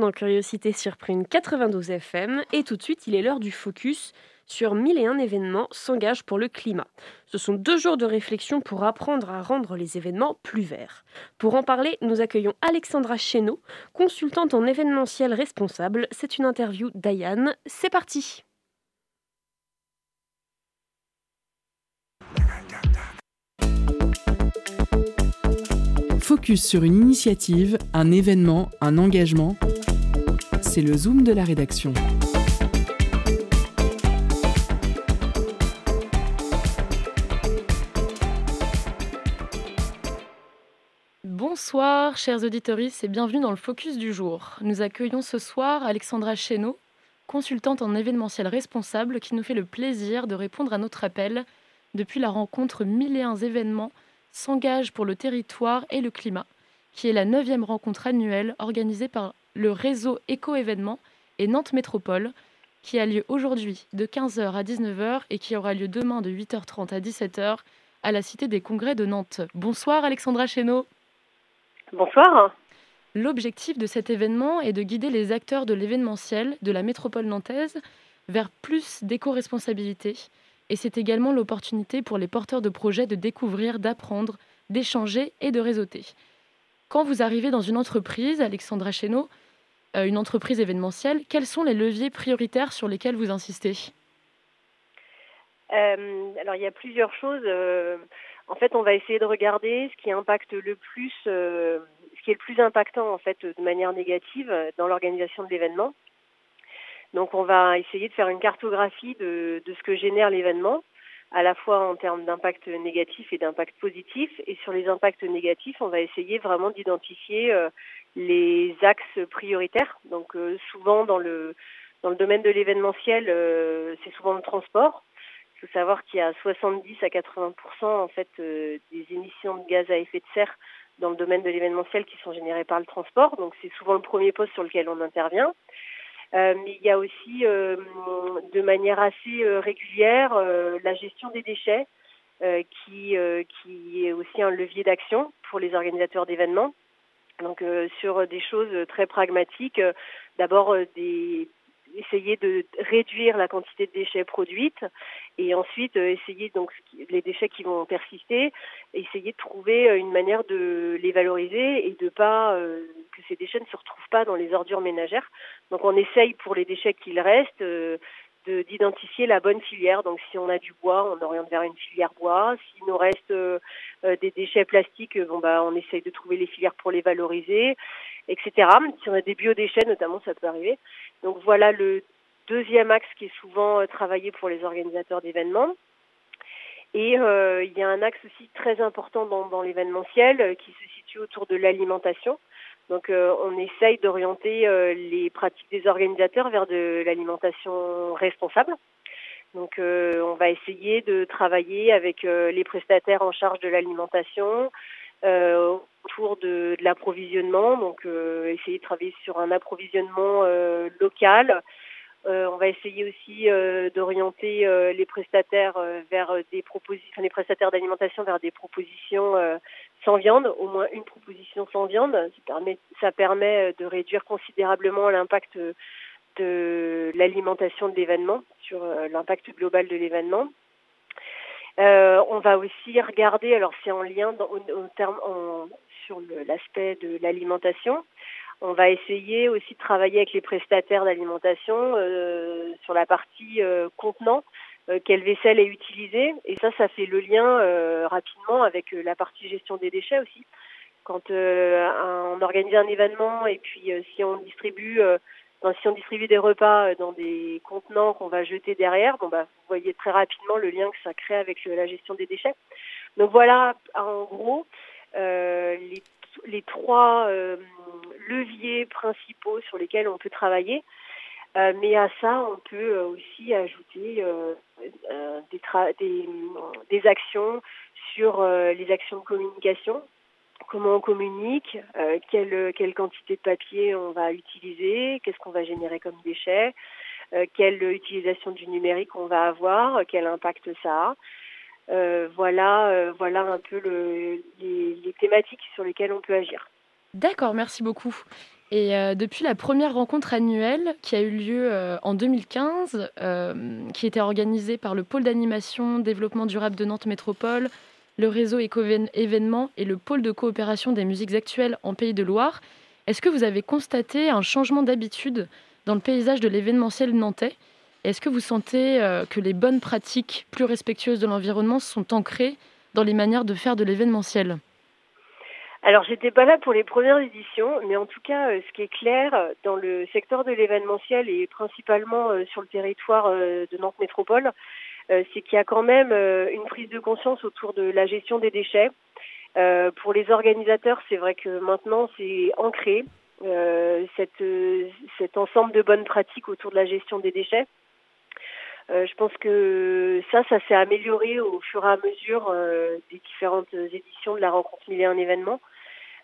dans Curiosité sur Prune 92 FM, et tout de suite, il est l'heure du focus sur 1001 événements s'engagent pour le climat. Ce sont deux jours de réflexion pour apprendre à rendre les événements plus verts. Pour en parler, nous accueillons Alexandra Chéneau, consultante en événementiel responsable. C'est une interview d'Ayane. C'est parti Focus sur une initiative, un événement, un engagement. C'est le zoom de la rédaction. Bonsoir, chers auditeurs, et bienvenue dans le Focus du jour. Nous accueillons ce soir Alexandra Chéneau, consultante en événementiel responsable, qui nous fait le plaisir de répondre à notre appel depuis la rencontre 1001 événements s'engagent pour le territoire et le climat, qui est la neuvième rencontre annuelle organisée par le réseau Éco-événements et Nantes Métropole, qui a lieu aujourd'hui de 15h à 19h et qui aura lieu demain de 8h30 à 17h à la Cité des Congrès de Nantes. Bonsoir Alexandra Chéneau. Bonsoir. L'objectif de cet événement est de guider les acteurs de l'événementiel de la métropole nantaise vers plus d'éco-responsabilité. Et c'est également l'opportunité pour les porteurs de projets de découvrir, d'apprendre, d'échanger et de réseauter. Quand vous arrivez dans une entreprise, Alexandra Chéneau, euh, une entreprise événementielle, quels sont les leviers prioritaires sur lesquels vous insistez? Euh, alors il y a plusieurs choses. Euh, en fait, on va essayer de regarder ce qui impacte le plus, ce qui est le plus impactant en fait de manière négative dans l'organisation de l'événement. Donc on va essayer de faire une cartographie de, de ce que génère l'événement, à la fois en termes d'impact négatif et d'impact positif. Et sur les impacts négatifs, on va essayer vraiment d'identifier euh, les axes prioritaires. Donc euh, souvent dans le dans le domaine de l'événementiel, euh, c'est souvent le transport. Il faut savoir qu'il y a 70 à 80% en fait euh, des émissions de gaz à effet de serre dans le domaine de l'événementiel qui sont générées par le transport. Donc c'est souvent le premier poste sur lequel on intervient. Mais il y a aussi de manière assez régulière la gestion des déchets qui, qui est aussi un levier d'action pour les organisateurs d'événements. Donc sur des choses très pragmatiques, d'abord des essayer de réduire la quantité de déchets produites et ensuite euh, essayer donc les déchets qui vont persister, essayer de trouver euh, une manière de les valoriser et de pas euh, que ces déchets ne se retrouvent pas dans les ordures ménagères. Donc on essaye pour les déchets qu'il reste d'identifier la bonne filière. Donc si on a du bois, on oriente vers une filière bois. S'il nous reste des déchets plastiques, bon bah on essaye de trouver les filières pour les valoriser, etc. Si on a des biodéchets notamment, ça peut arriver. Donc voilà le deuxième axe qui est souvent euh, travaillé pour les organisateurs d'événements. Et euh, il y a un axe aussi très important dans, l'événementiel euh, qui se situe autour de l'alimentation. Donc on essaye d'orienter les pratiques des organisateurs vers de l'alimentation responsable. Donc on va essayer de travailler avec les prestataires en charge de l'alimentation, euh, autour de, l'approvisionnement, donc euh, essayer de travailler sur un approvisionnement euh, local. on va essayer aussi d'orienter les prestataires vers des propositions, les prestataires d'alimentation vers des propositions sans viande, au moins une proposition sans viande. Ça permet, de réduire considérablement l'impact de l'alimentation de l'événement sur l'impact global de l'événement. Euh, on va aussi regarder, alors c'est en lien dans, au, terme, l'aspect de l'alimentation. On va essayer aussi de travailler avec les prestataires d'alimentation euh, sur la partie euh, contenant, euh, quelle vaisselle est utilisée. Et ça, ça fait le lien rapidement avec la partie gestion des déchets aussi. Quand on organise un événement et puis si on distribue si on distribue des repas dans des contenants qu'on va jeter derrière, bon bah vous voyez très rapidement le lien que ça crée avec la gestion des déchets. Donc voilà en gros les, les, trois euh, leviers principaux sur lesquels on peut travailler. Euh, mais à ça, on peut aussi ajouter des, des, actions sur les actions de communication comment on communique, euh, quelle, quelle quantité de papier on va utiliser, qu'est-ce qu'on va générer comme déchets, euh, quelle utilisation du numérique on va avoir, quel impact ça a. Euh, voilà, voilà un peu le, les, thématiques sur lesquelles on peut agir. D'accord, merci beaucoup. Et depuis la première rencontre annuelle qui a eu lieu en 2015, qui était organisée par le pôle d'animation développement durable de Nantes Métropole, le réseau Éco-événements et le pôle de coopération des musiques actuelles en Pays de Loire. Est-ce que vous avez constaté un changement d'habitude dans le paysage de l'événementiel nantais? Est-ce que vous sentez euh, que les bonnes pratiques plus respectueuses de l'environnement sont ancrées dans les manières de faire de l'événementiel? Alors, j'étais pas là pour les premières éditions, mais en tout cas, euh, ce qui est clair dans le secteur de l'événementiel et principalement euh, sur le territoire de Nantes Métropole, euh, c'est qu'il y a quand même euh, une prise de conscience autour de la gestion des déchets. Euh, pour les organisateurs, c'est vrai que maintenant c'est ancré cet ensemble de bonnes pratiques autour de la gestion des déchets. Je pense que ça, ça s'est amélioré au fur et à mesure des différentes éditions de la rencontre mille et un événements.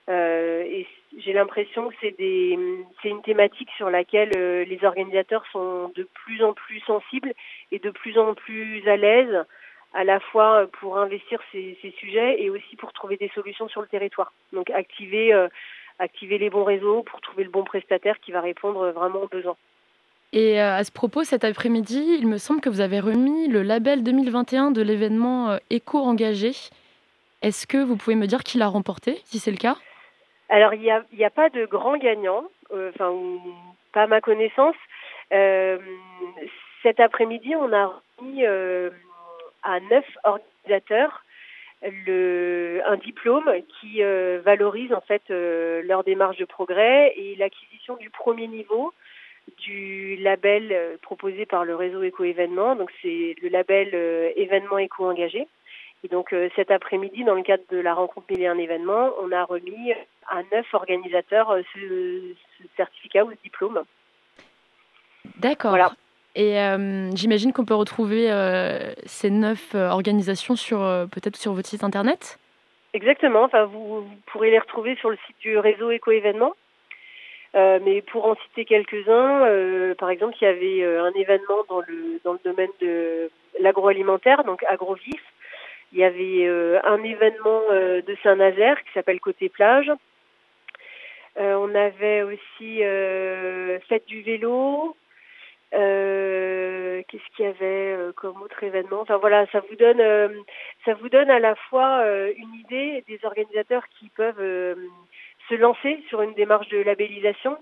Euh, et j'ai l'impression que c'est des, c'est une thématique sur laquelle euh, les organisateurs sont de plus en plus sensibles et de plus en plus à l'aise, à la fois pour investir ces, ces, sujets et aussi pour trouver des solutions sur le territoire. Donc activer, euh, activer les bons réseaux pour trouver le bon prestataire qui va répondre vraiment aux besoins. Et à ce propos, cet après-midi, il me semble que vous avez remis le label 2021 de l'événement Éco-engagé. Est-ce que vous pouvez me dire qui l'a remporté, si c'est le cas? Alors, il n'y a, a pas de grand gagnant, euh, enfin, pas à ma connaissance. Euh, cet après-midi, on a remis euh, à neuf organisateurs un diplôme qui euh, valorise en fait euh, leur démarche de progrès et l'acquisition du premier niveau du label euh, proposé par le réseau Éco-événement. Donc, c'est le label événement éco-engagé. Et donc euh, cet après-midi, dans le cadre de la rencontre et un événement, on a remis à neuf organisateurs euh, ce, certificat ou ce diplôme. D'accord. Voilà. Et euh, j'imagine qu'on peut retrouver ces neuf organisations sur peut-être sur votre site internet? Exactement. Enfin, vous, vous, pourrez les retrouver sur le site du réseau Éco-événement. Euh, mais pour en citer quelques-uns, euh, par exemple, il y avait euh, un événement dans le dans le domaine de l'agroalimentaire, donc Agrovif. Il y avait un événement de Saint-Nazaire qui s'appelle Côté plage. On avait aussi Fête du vélo. Qu'est-ce qu'il y avait comme autre événement? Enfin voilà, ça vous donne ça vous donne à la fois une idée des organisateurs qui peuvent se lancer sur une démarche de labellisation.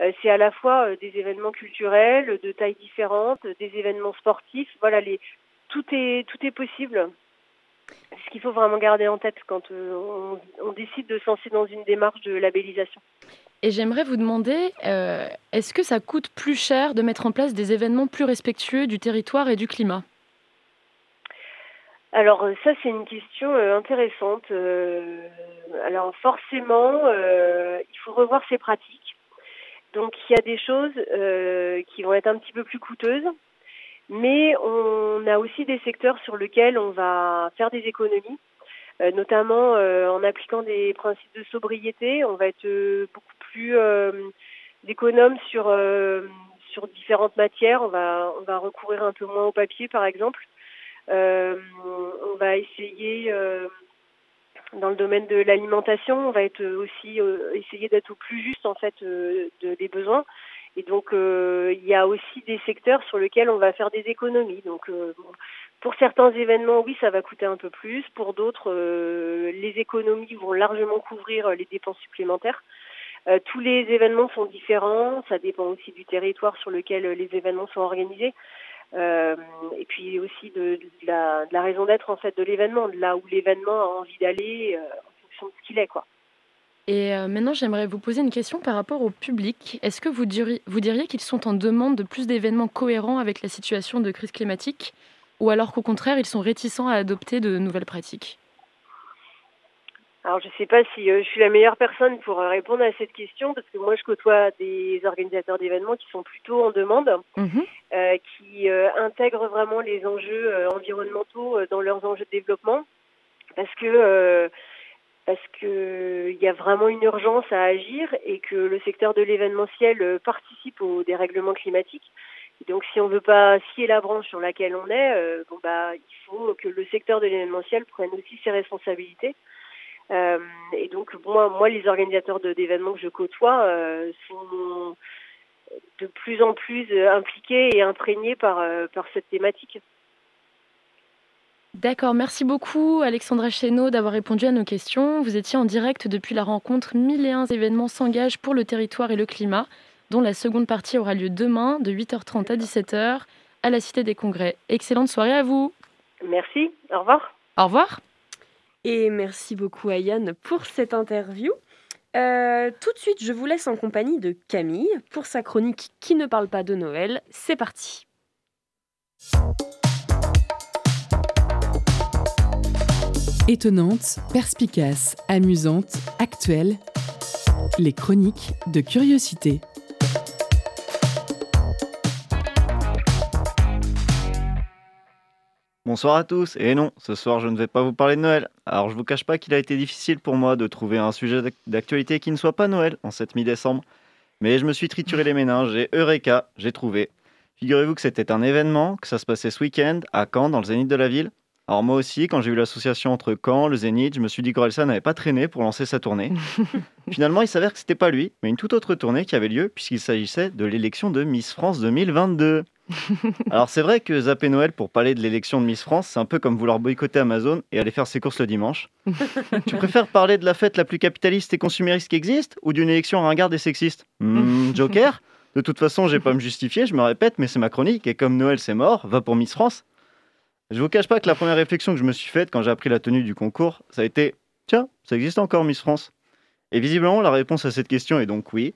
Euh, c'est à la fois euh, des événements culturels de tailles différentes, des événements sportifs. Voilà, les tout est tout est possible. Ce qu'il faut vraiment garder en tête quand euh, on, décide de se lancer dans une démarche de labellisation. Et j'aimerais vous demander, est-ce que ça coûte plus cher de mettre en place des événements plus respectueux du territoire et du climat? Alors euh, ça c'est une question euh, intéressante. Euh, alors forcément, il faut revoir ses pratiques. Donc il y a des choses euh, qui vont être un petit peu plus coûteuses, mais on a aussi des secteurs sur lesquels on va faire des économies, euh, notamment euh, en appliquant des principes de sobriété. On va être beaucoup plus économe sur sur différentes matières. On va on va recourir un peu moins au papier, par exemple. Euh, on va essayer euh, dans le domaine de l'alimentation, on va être aussi euh, essayer d'être au plus juste en fait de, des besoins. Et donc il y a aussi des secteurs sur lesquels on va faire des économies. Donc pour certains événements, oui, ça va coûter un peu plus. Pour d'autres, euh, les économies vont largement couvrir les dépenses supplémentaires. Euh, tous les événements sont différents, ça dépend aussi du territoire sur lequel les événements sont organisés. Euh, et puis aussi de, la, raison d'être en fait de l'événement, de là où l'événement a envie d'aller euh, en fonction de ce qu'il est quoi. Et euh, maintenant, j'aimerais vous poser une question par rapport au public. Est-ce que vous vous diriez qu'ils sont en demande de plus d'événements cohérents avec la situation de crise climatique? Ou alors qu'au contraire, ils sont réticents à adopter de nouvelles pratiques? Alors je sais pas si euh, je suis la meilleure personne pour euh, répondre à cette question parce que moi je côtoie des organisateurs d'événements qui sont plutôt en demande, Mhm. euh, qui intègrent vraiment les enjeux environnementaux dans leurs enjeux de développement parce que parce que il y a vraiment une urgence à agir et que le secteur de l'événementiel participe au dérèglement climatique. Et donc si on veut pas scier la branche sur laquelle on est, bon bah il faut que le secteur de l'événementiel prenne aussi ses responsabilités. Euh, et donc moi, moi les organisateurs d'événements que je côtoie euh, sont de plus en plus euh, impliqués et imprégnés par euh, par cette thématique. D'accord, merci beaucoup Alexandra Chénaud d'avoir répondu à nos questions. Vous étiez en direct depuis la rencontre 1001 événements s'engagent pour le territoire et le climat, dont la seconde partie aura lieu demain de 8h30 à 17h à la Cité des Congrès. Excellente soirée à vous. Merci, au revoir. Au revoir. Et merci beaucoup à Yann pour cette interview. Euh, tout de suite, je vous laisse en compagnie de Camille pour sa chronique qui ne parle pas de Noël. C'est parti. Étonnante, perspicace, amusante, actuelle. Les chroniques de curiosité. Bonsoir à tous, et non, ce soir je ne vais pas vous parler de Noël. Alors je vous cache pas qu'il a été difficile pour moi de trouver un sujet d'ac- d'actualité qui ne soit pas Noël en cette mi-décembre. Mais je me suis trituré les méninges et Eureka, j'ai trouvé. Figurez-vous que c'était un événement, que ça se passait ce week-end à Caen, dans le zénith de la ville. Alors moi aussi, quand j'ai vu l'association entre Caen, le zénith, je me suis dit qu'Orelsan n'avait pas traîné pour lancer sa tournée. Finalement, il s'avère que c'était pas lui, mais une toute autre tournée qui avait lieu puisqu'il s'agissait de l'élection de Miss France 2022. Alors c'est vrai que zapper Noël pour parler de l'élection de Miss France, c'est un peu comme vouloir boycotter Amazon et aller faire ses courses le dimanche. tu préfères parler de la fête la plus capitaliste et consumériste qui existe ou d'une élection ringarde et sexiste? Hmm, Joker? De toute façon, j'ai pas à me justifier, je me répète, mais c'est ma chronique et comme Noël c'est mort, va pour Miss France. Je vous cache pas que la première réflexion que je me suis faite quand j'ai appris la tenue du concours, ça a été tiens, ça existe encore Miss France? Et visiblement, la réponse à cette question est donc oui.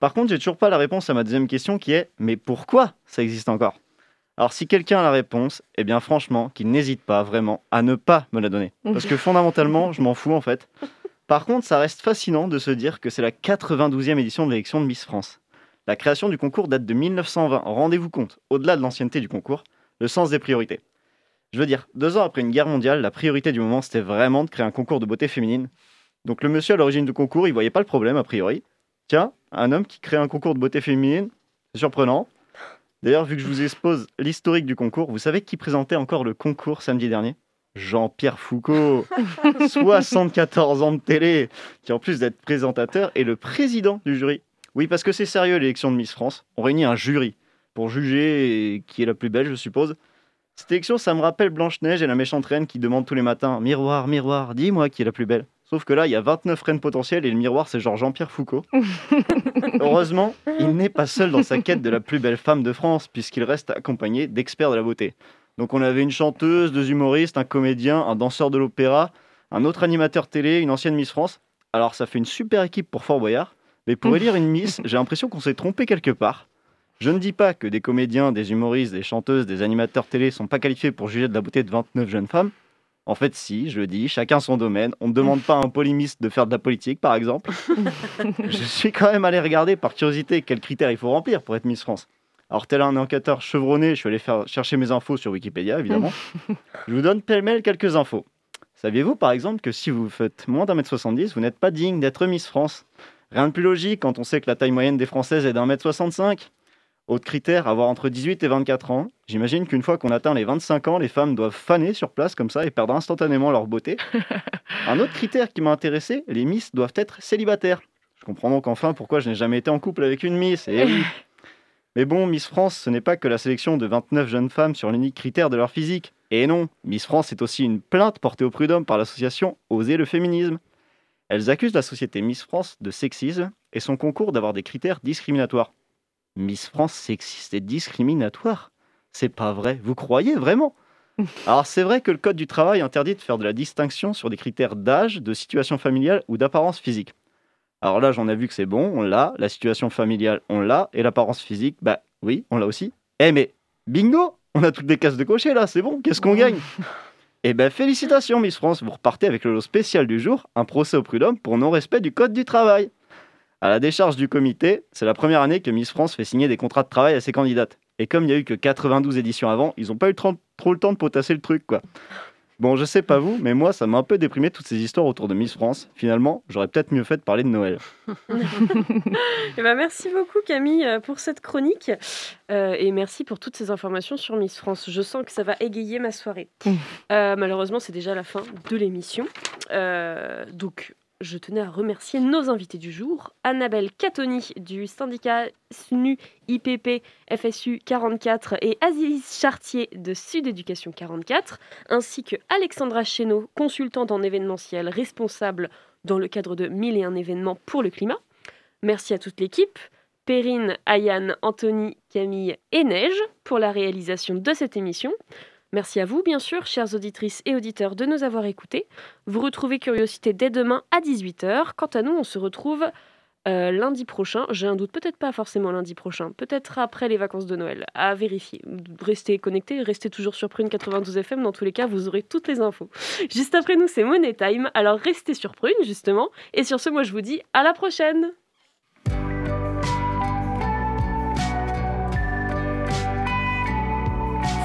Par contre, j'ai toujours pas la réponse à ma deuxième question qui est mais pourquoi ça existe encore? Alors, si quelqu'un a la réponse, eh bien, franchement, qu'il n'hésite pas vraiment à ne pas me la donner. Parce que fondamentalement, je m'en fous en fait. Par contre, ça reste fascinant de se dire que c'est la 92e édition de l'élection de Miss France. La création du concours date de 1920. Rendez-vous compte, au-delà de l'ancienneté du concours, le sens des priorités. Je veux dire, deux ans après une guerre mondiale, la priorité du moment, c'était vraiment de créer un concours de beauté féminine. Donc le monsieur à l'origine du concours, il voyait pas le problème, a priori. Tiens, un homme qui crée un concours de beauté féminine. C'est surprenant. D'ailleurs, vu que je vous expose l'historique du concours, vous savez qui présentait encore le concours samedi dernier? Jean-Pierre Foucault, 74 ans de télé, qui en plus d'être présentateur est le président du jury. Oui, parce que c'est sérieux l'élection de Miss France. On réunit un jury pour juger qui est la plus belle, je suppose. Cette élection, ça me rappelle Blanche-Neige et la méchante reine qui demande tous les matins Miroir, miroir, dis-moi qui est la plus belle. Sauf que là, il y a 29 reines potentielles et le miroir, c'est genre Jean-Pierre Foucault. Heureusement, il n'est pas seul dans sa quête de la plus belle femme de France, puisqu'il reste accompagné d'experts de la beauté. Donc on avait une chanteuse, deux humoristes, un comédien, un danseur de l'opéra, un autre animateur télé, une ancienne Miss France. Alors ça fait une super équipe pour Fort Boyard, mais pour élire une Miss, j'ai l'impression qu'on s'est trompé quelque part. Je ne dis pas que des comédiens, des humoristes, des chanteuses, des animateurs télé sont pas qualifiés pour juger de la beauté de 29 jeunes femmes. En fait, si, je le dis, chacun son domaine. On ne demande pas à un polémiste de faire de la politique, par exemple. je suis quand même allé regarder par curiosité quels critères il faut remplir pour être Miss France. Alors, tel un enquêteur chevronné, je suis allé faire chercher mes infos sur Wikipédia, évidemment. je vous donne pêle-mêle quelques infos. Saviez-vous, par exemple, que si vous faites moins d'un mètre 70, vous n'êtes pas digne d'être Miss France? Rien de plus logique quand on sait que la taille moyenne des Françaises est d'un mètre 65. Autre critère, avoir entre 18 et 24 ans. J'imagine qu'une fois qu'on atteint les 25 ans, les femmes doivent faner sur place comme ça et perdre instantanément leur beauté. Un autre critère qui m'a intéressé, les Miss doivent être célibataires. Je comprends donc enfin pourquoi je n'ai jamais été en couple avec une Miss. Et oui. Mais bon, Miss France, ce n'est pas que la sélection de 29 jeunes femmes sur l'unique critère de leur physique. Et non, Miss France est aussi une plainte portée au prud'homme par l'association Oser le féminisme. Elles accusent la société Miss France de sexisme et son concours d'avoir des critères discriminatoires. Miss France sexiste et discriminatoire C'est pas vrai. Vous croyez vraiment? Alors c'est vrai que le Code du travail interdit de faire de la distinction sur des critères d'âge, de situation familiale ou d'apparence physique. Alors là, j'en ai vu que c'est bon, on l'a, la situation familiale, on l'a, et l'apparence physique, bah oui, on l'a aussi. Eh mais, bingo On a toutes des cases de cocher là, c'est bon, qu'est-ce qu'on gagne? Eh ben félicitations Miss France, vous repartez avec le lot spécial du jour, un procès au prud'homme pour non-respect du Code du travail. À la décharge du comité, c'est la première année que Miss France fait signer des contrats de travail à ses candidates. Et comme il n'y a eu que 92 éditions avant, ils n'ont pas eu trop, trop, le temps de potasser le truc, quoi. Bon, je sais pas vous, mais moi, ça m'a un peu déprimé toutes ces histoires autour de Miss France. Finalement, j'aurais peut-être mieux fait de parler de Noël. et ben, merci beaucoup, Camille, euh, pour cette chronique. Euh, et merci pour toutes ces informations sur Miss France. Je sens que ça va égayer ma soirée. Euh, malheureusement, c'est déjà la fin de l'émission. donc, je tenais à remercier nos invités du jour, Annabelle Catoni du syndicat SNU IPP FSU 44 et Aziz Chartier de Sud Éducation 44, ainsi que Alexandra Chéneau, consultante en événementiel responsable dans le cadre de 1001 événements pour le climat. Merci à toute l'équipe, Perrine, Ayane, Anthony, Camille et Neige pour la réalisation de cette émission. Merci à vous, bien sûr, chères auditrices et auditeurs, de nous avoir écoutés. Vous retrouvez Curiosité dès demain à 18h. Quant à nous, on se retrouve euh, lundi prochain. J'ai un doute, peut-être pas forcément lundi prochain, peut-être après les vacances de Noël. À vérifier. Restez connectés, restez toujours sur Prune 92 FM. Dans tous les cas, vous aurez toutes les infos. Juste après nous, c'est Money Time. Alors restez sur Prune, justement. Et sur ce, moi, je vous dis à la prochaine!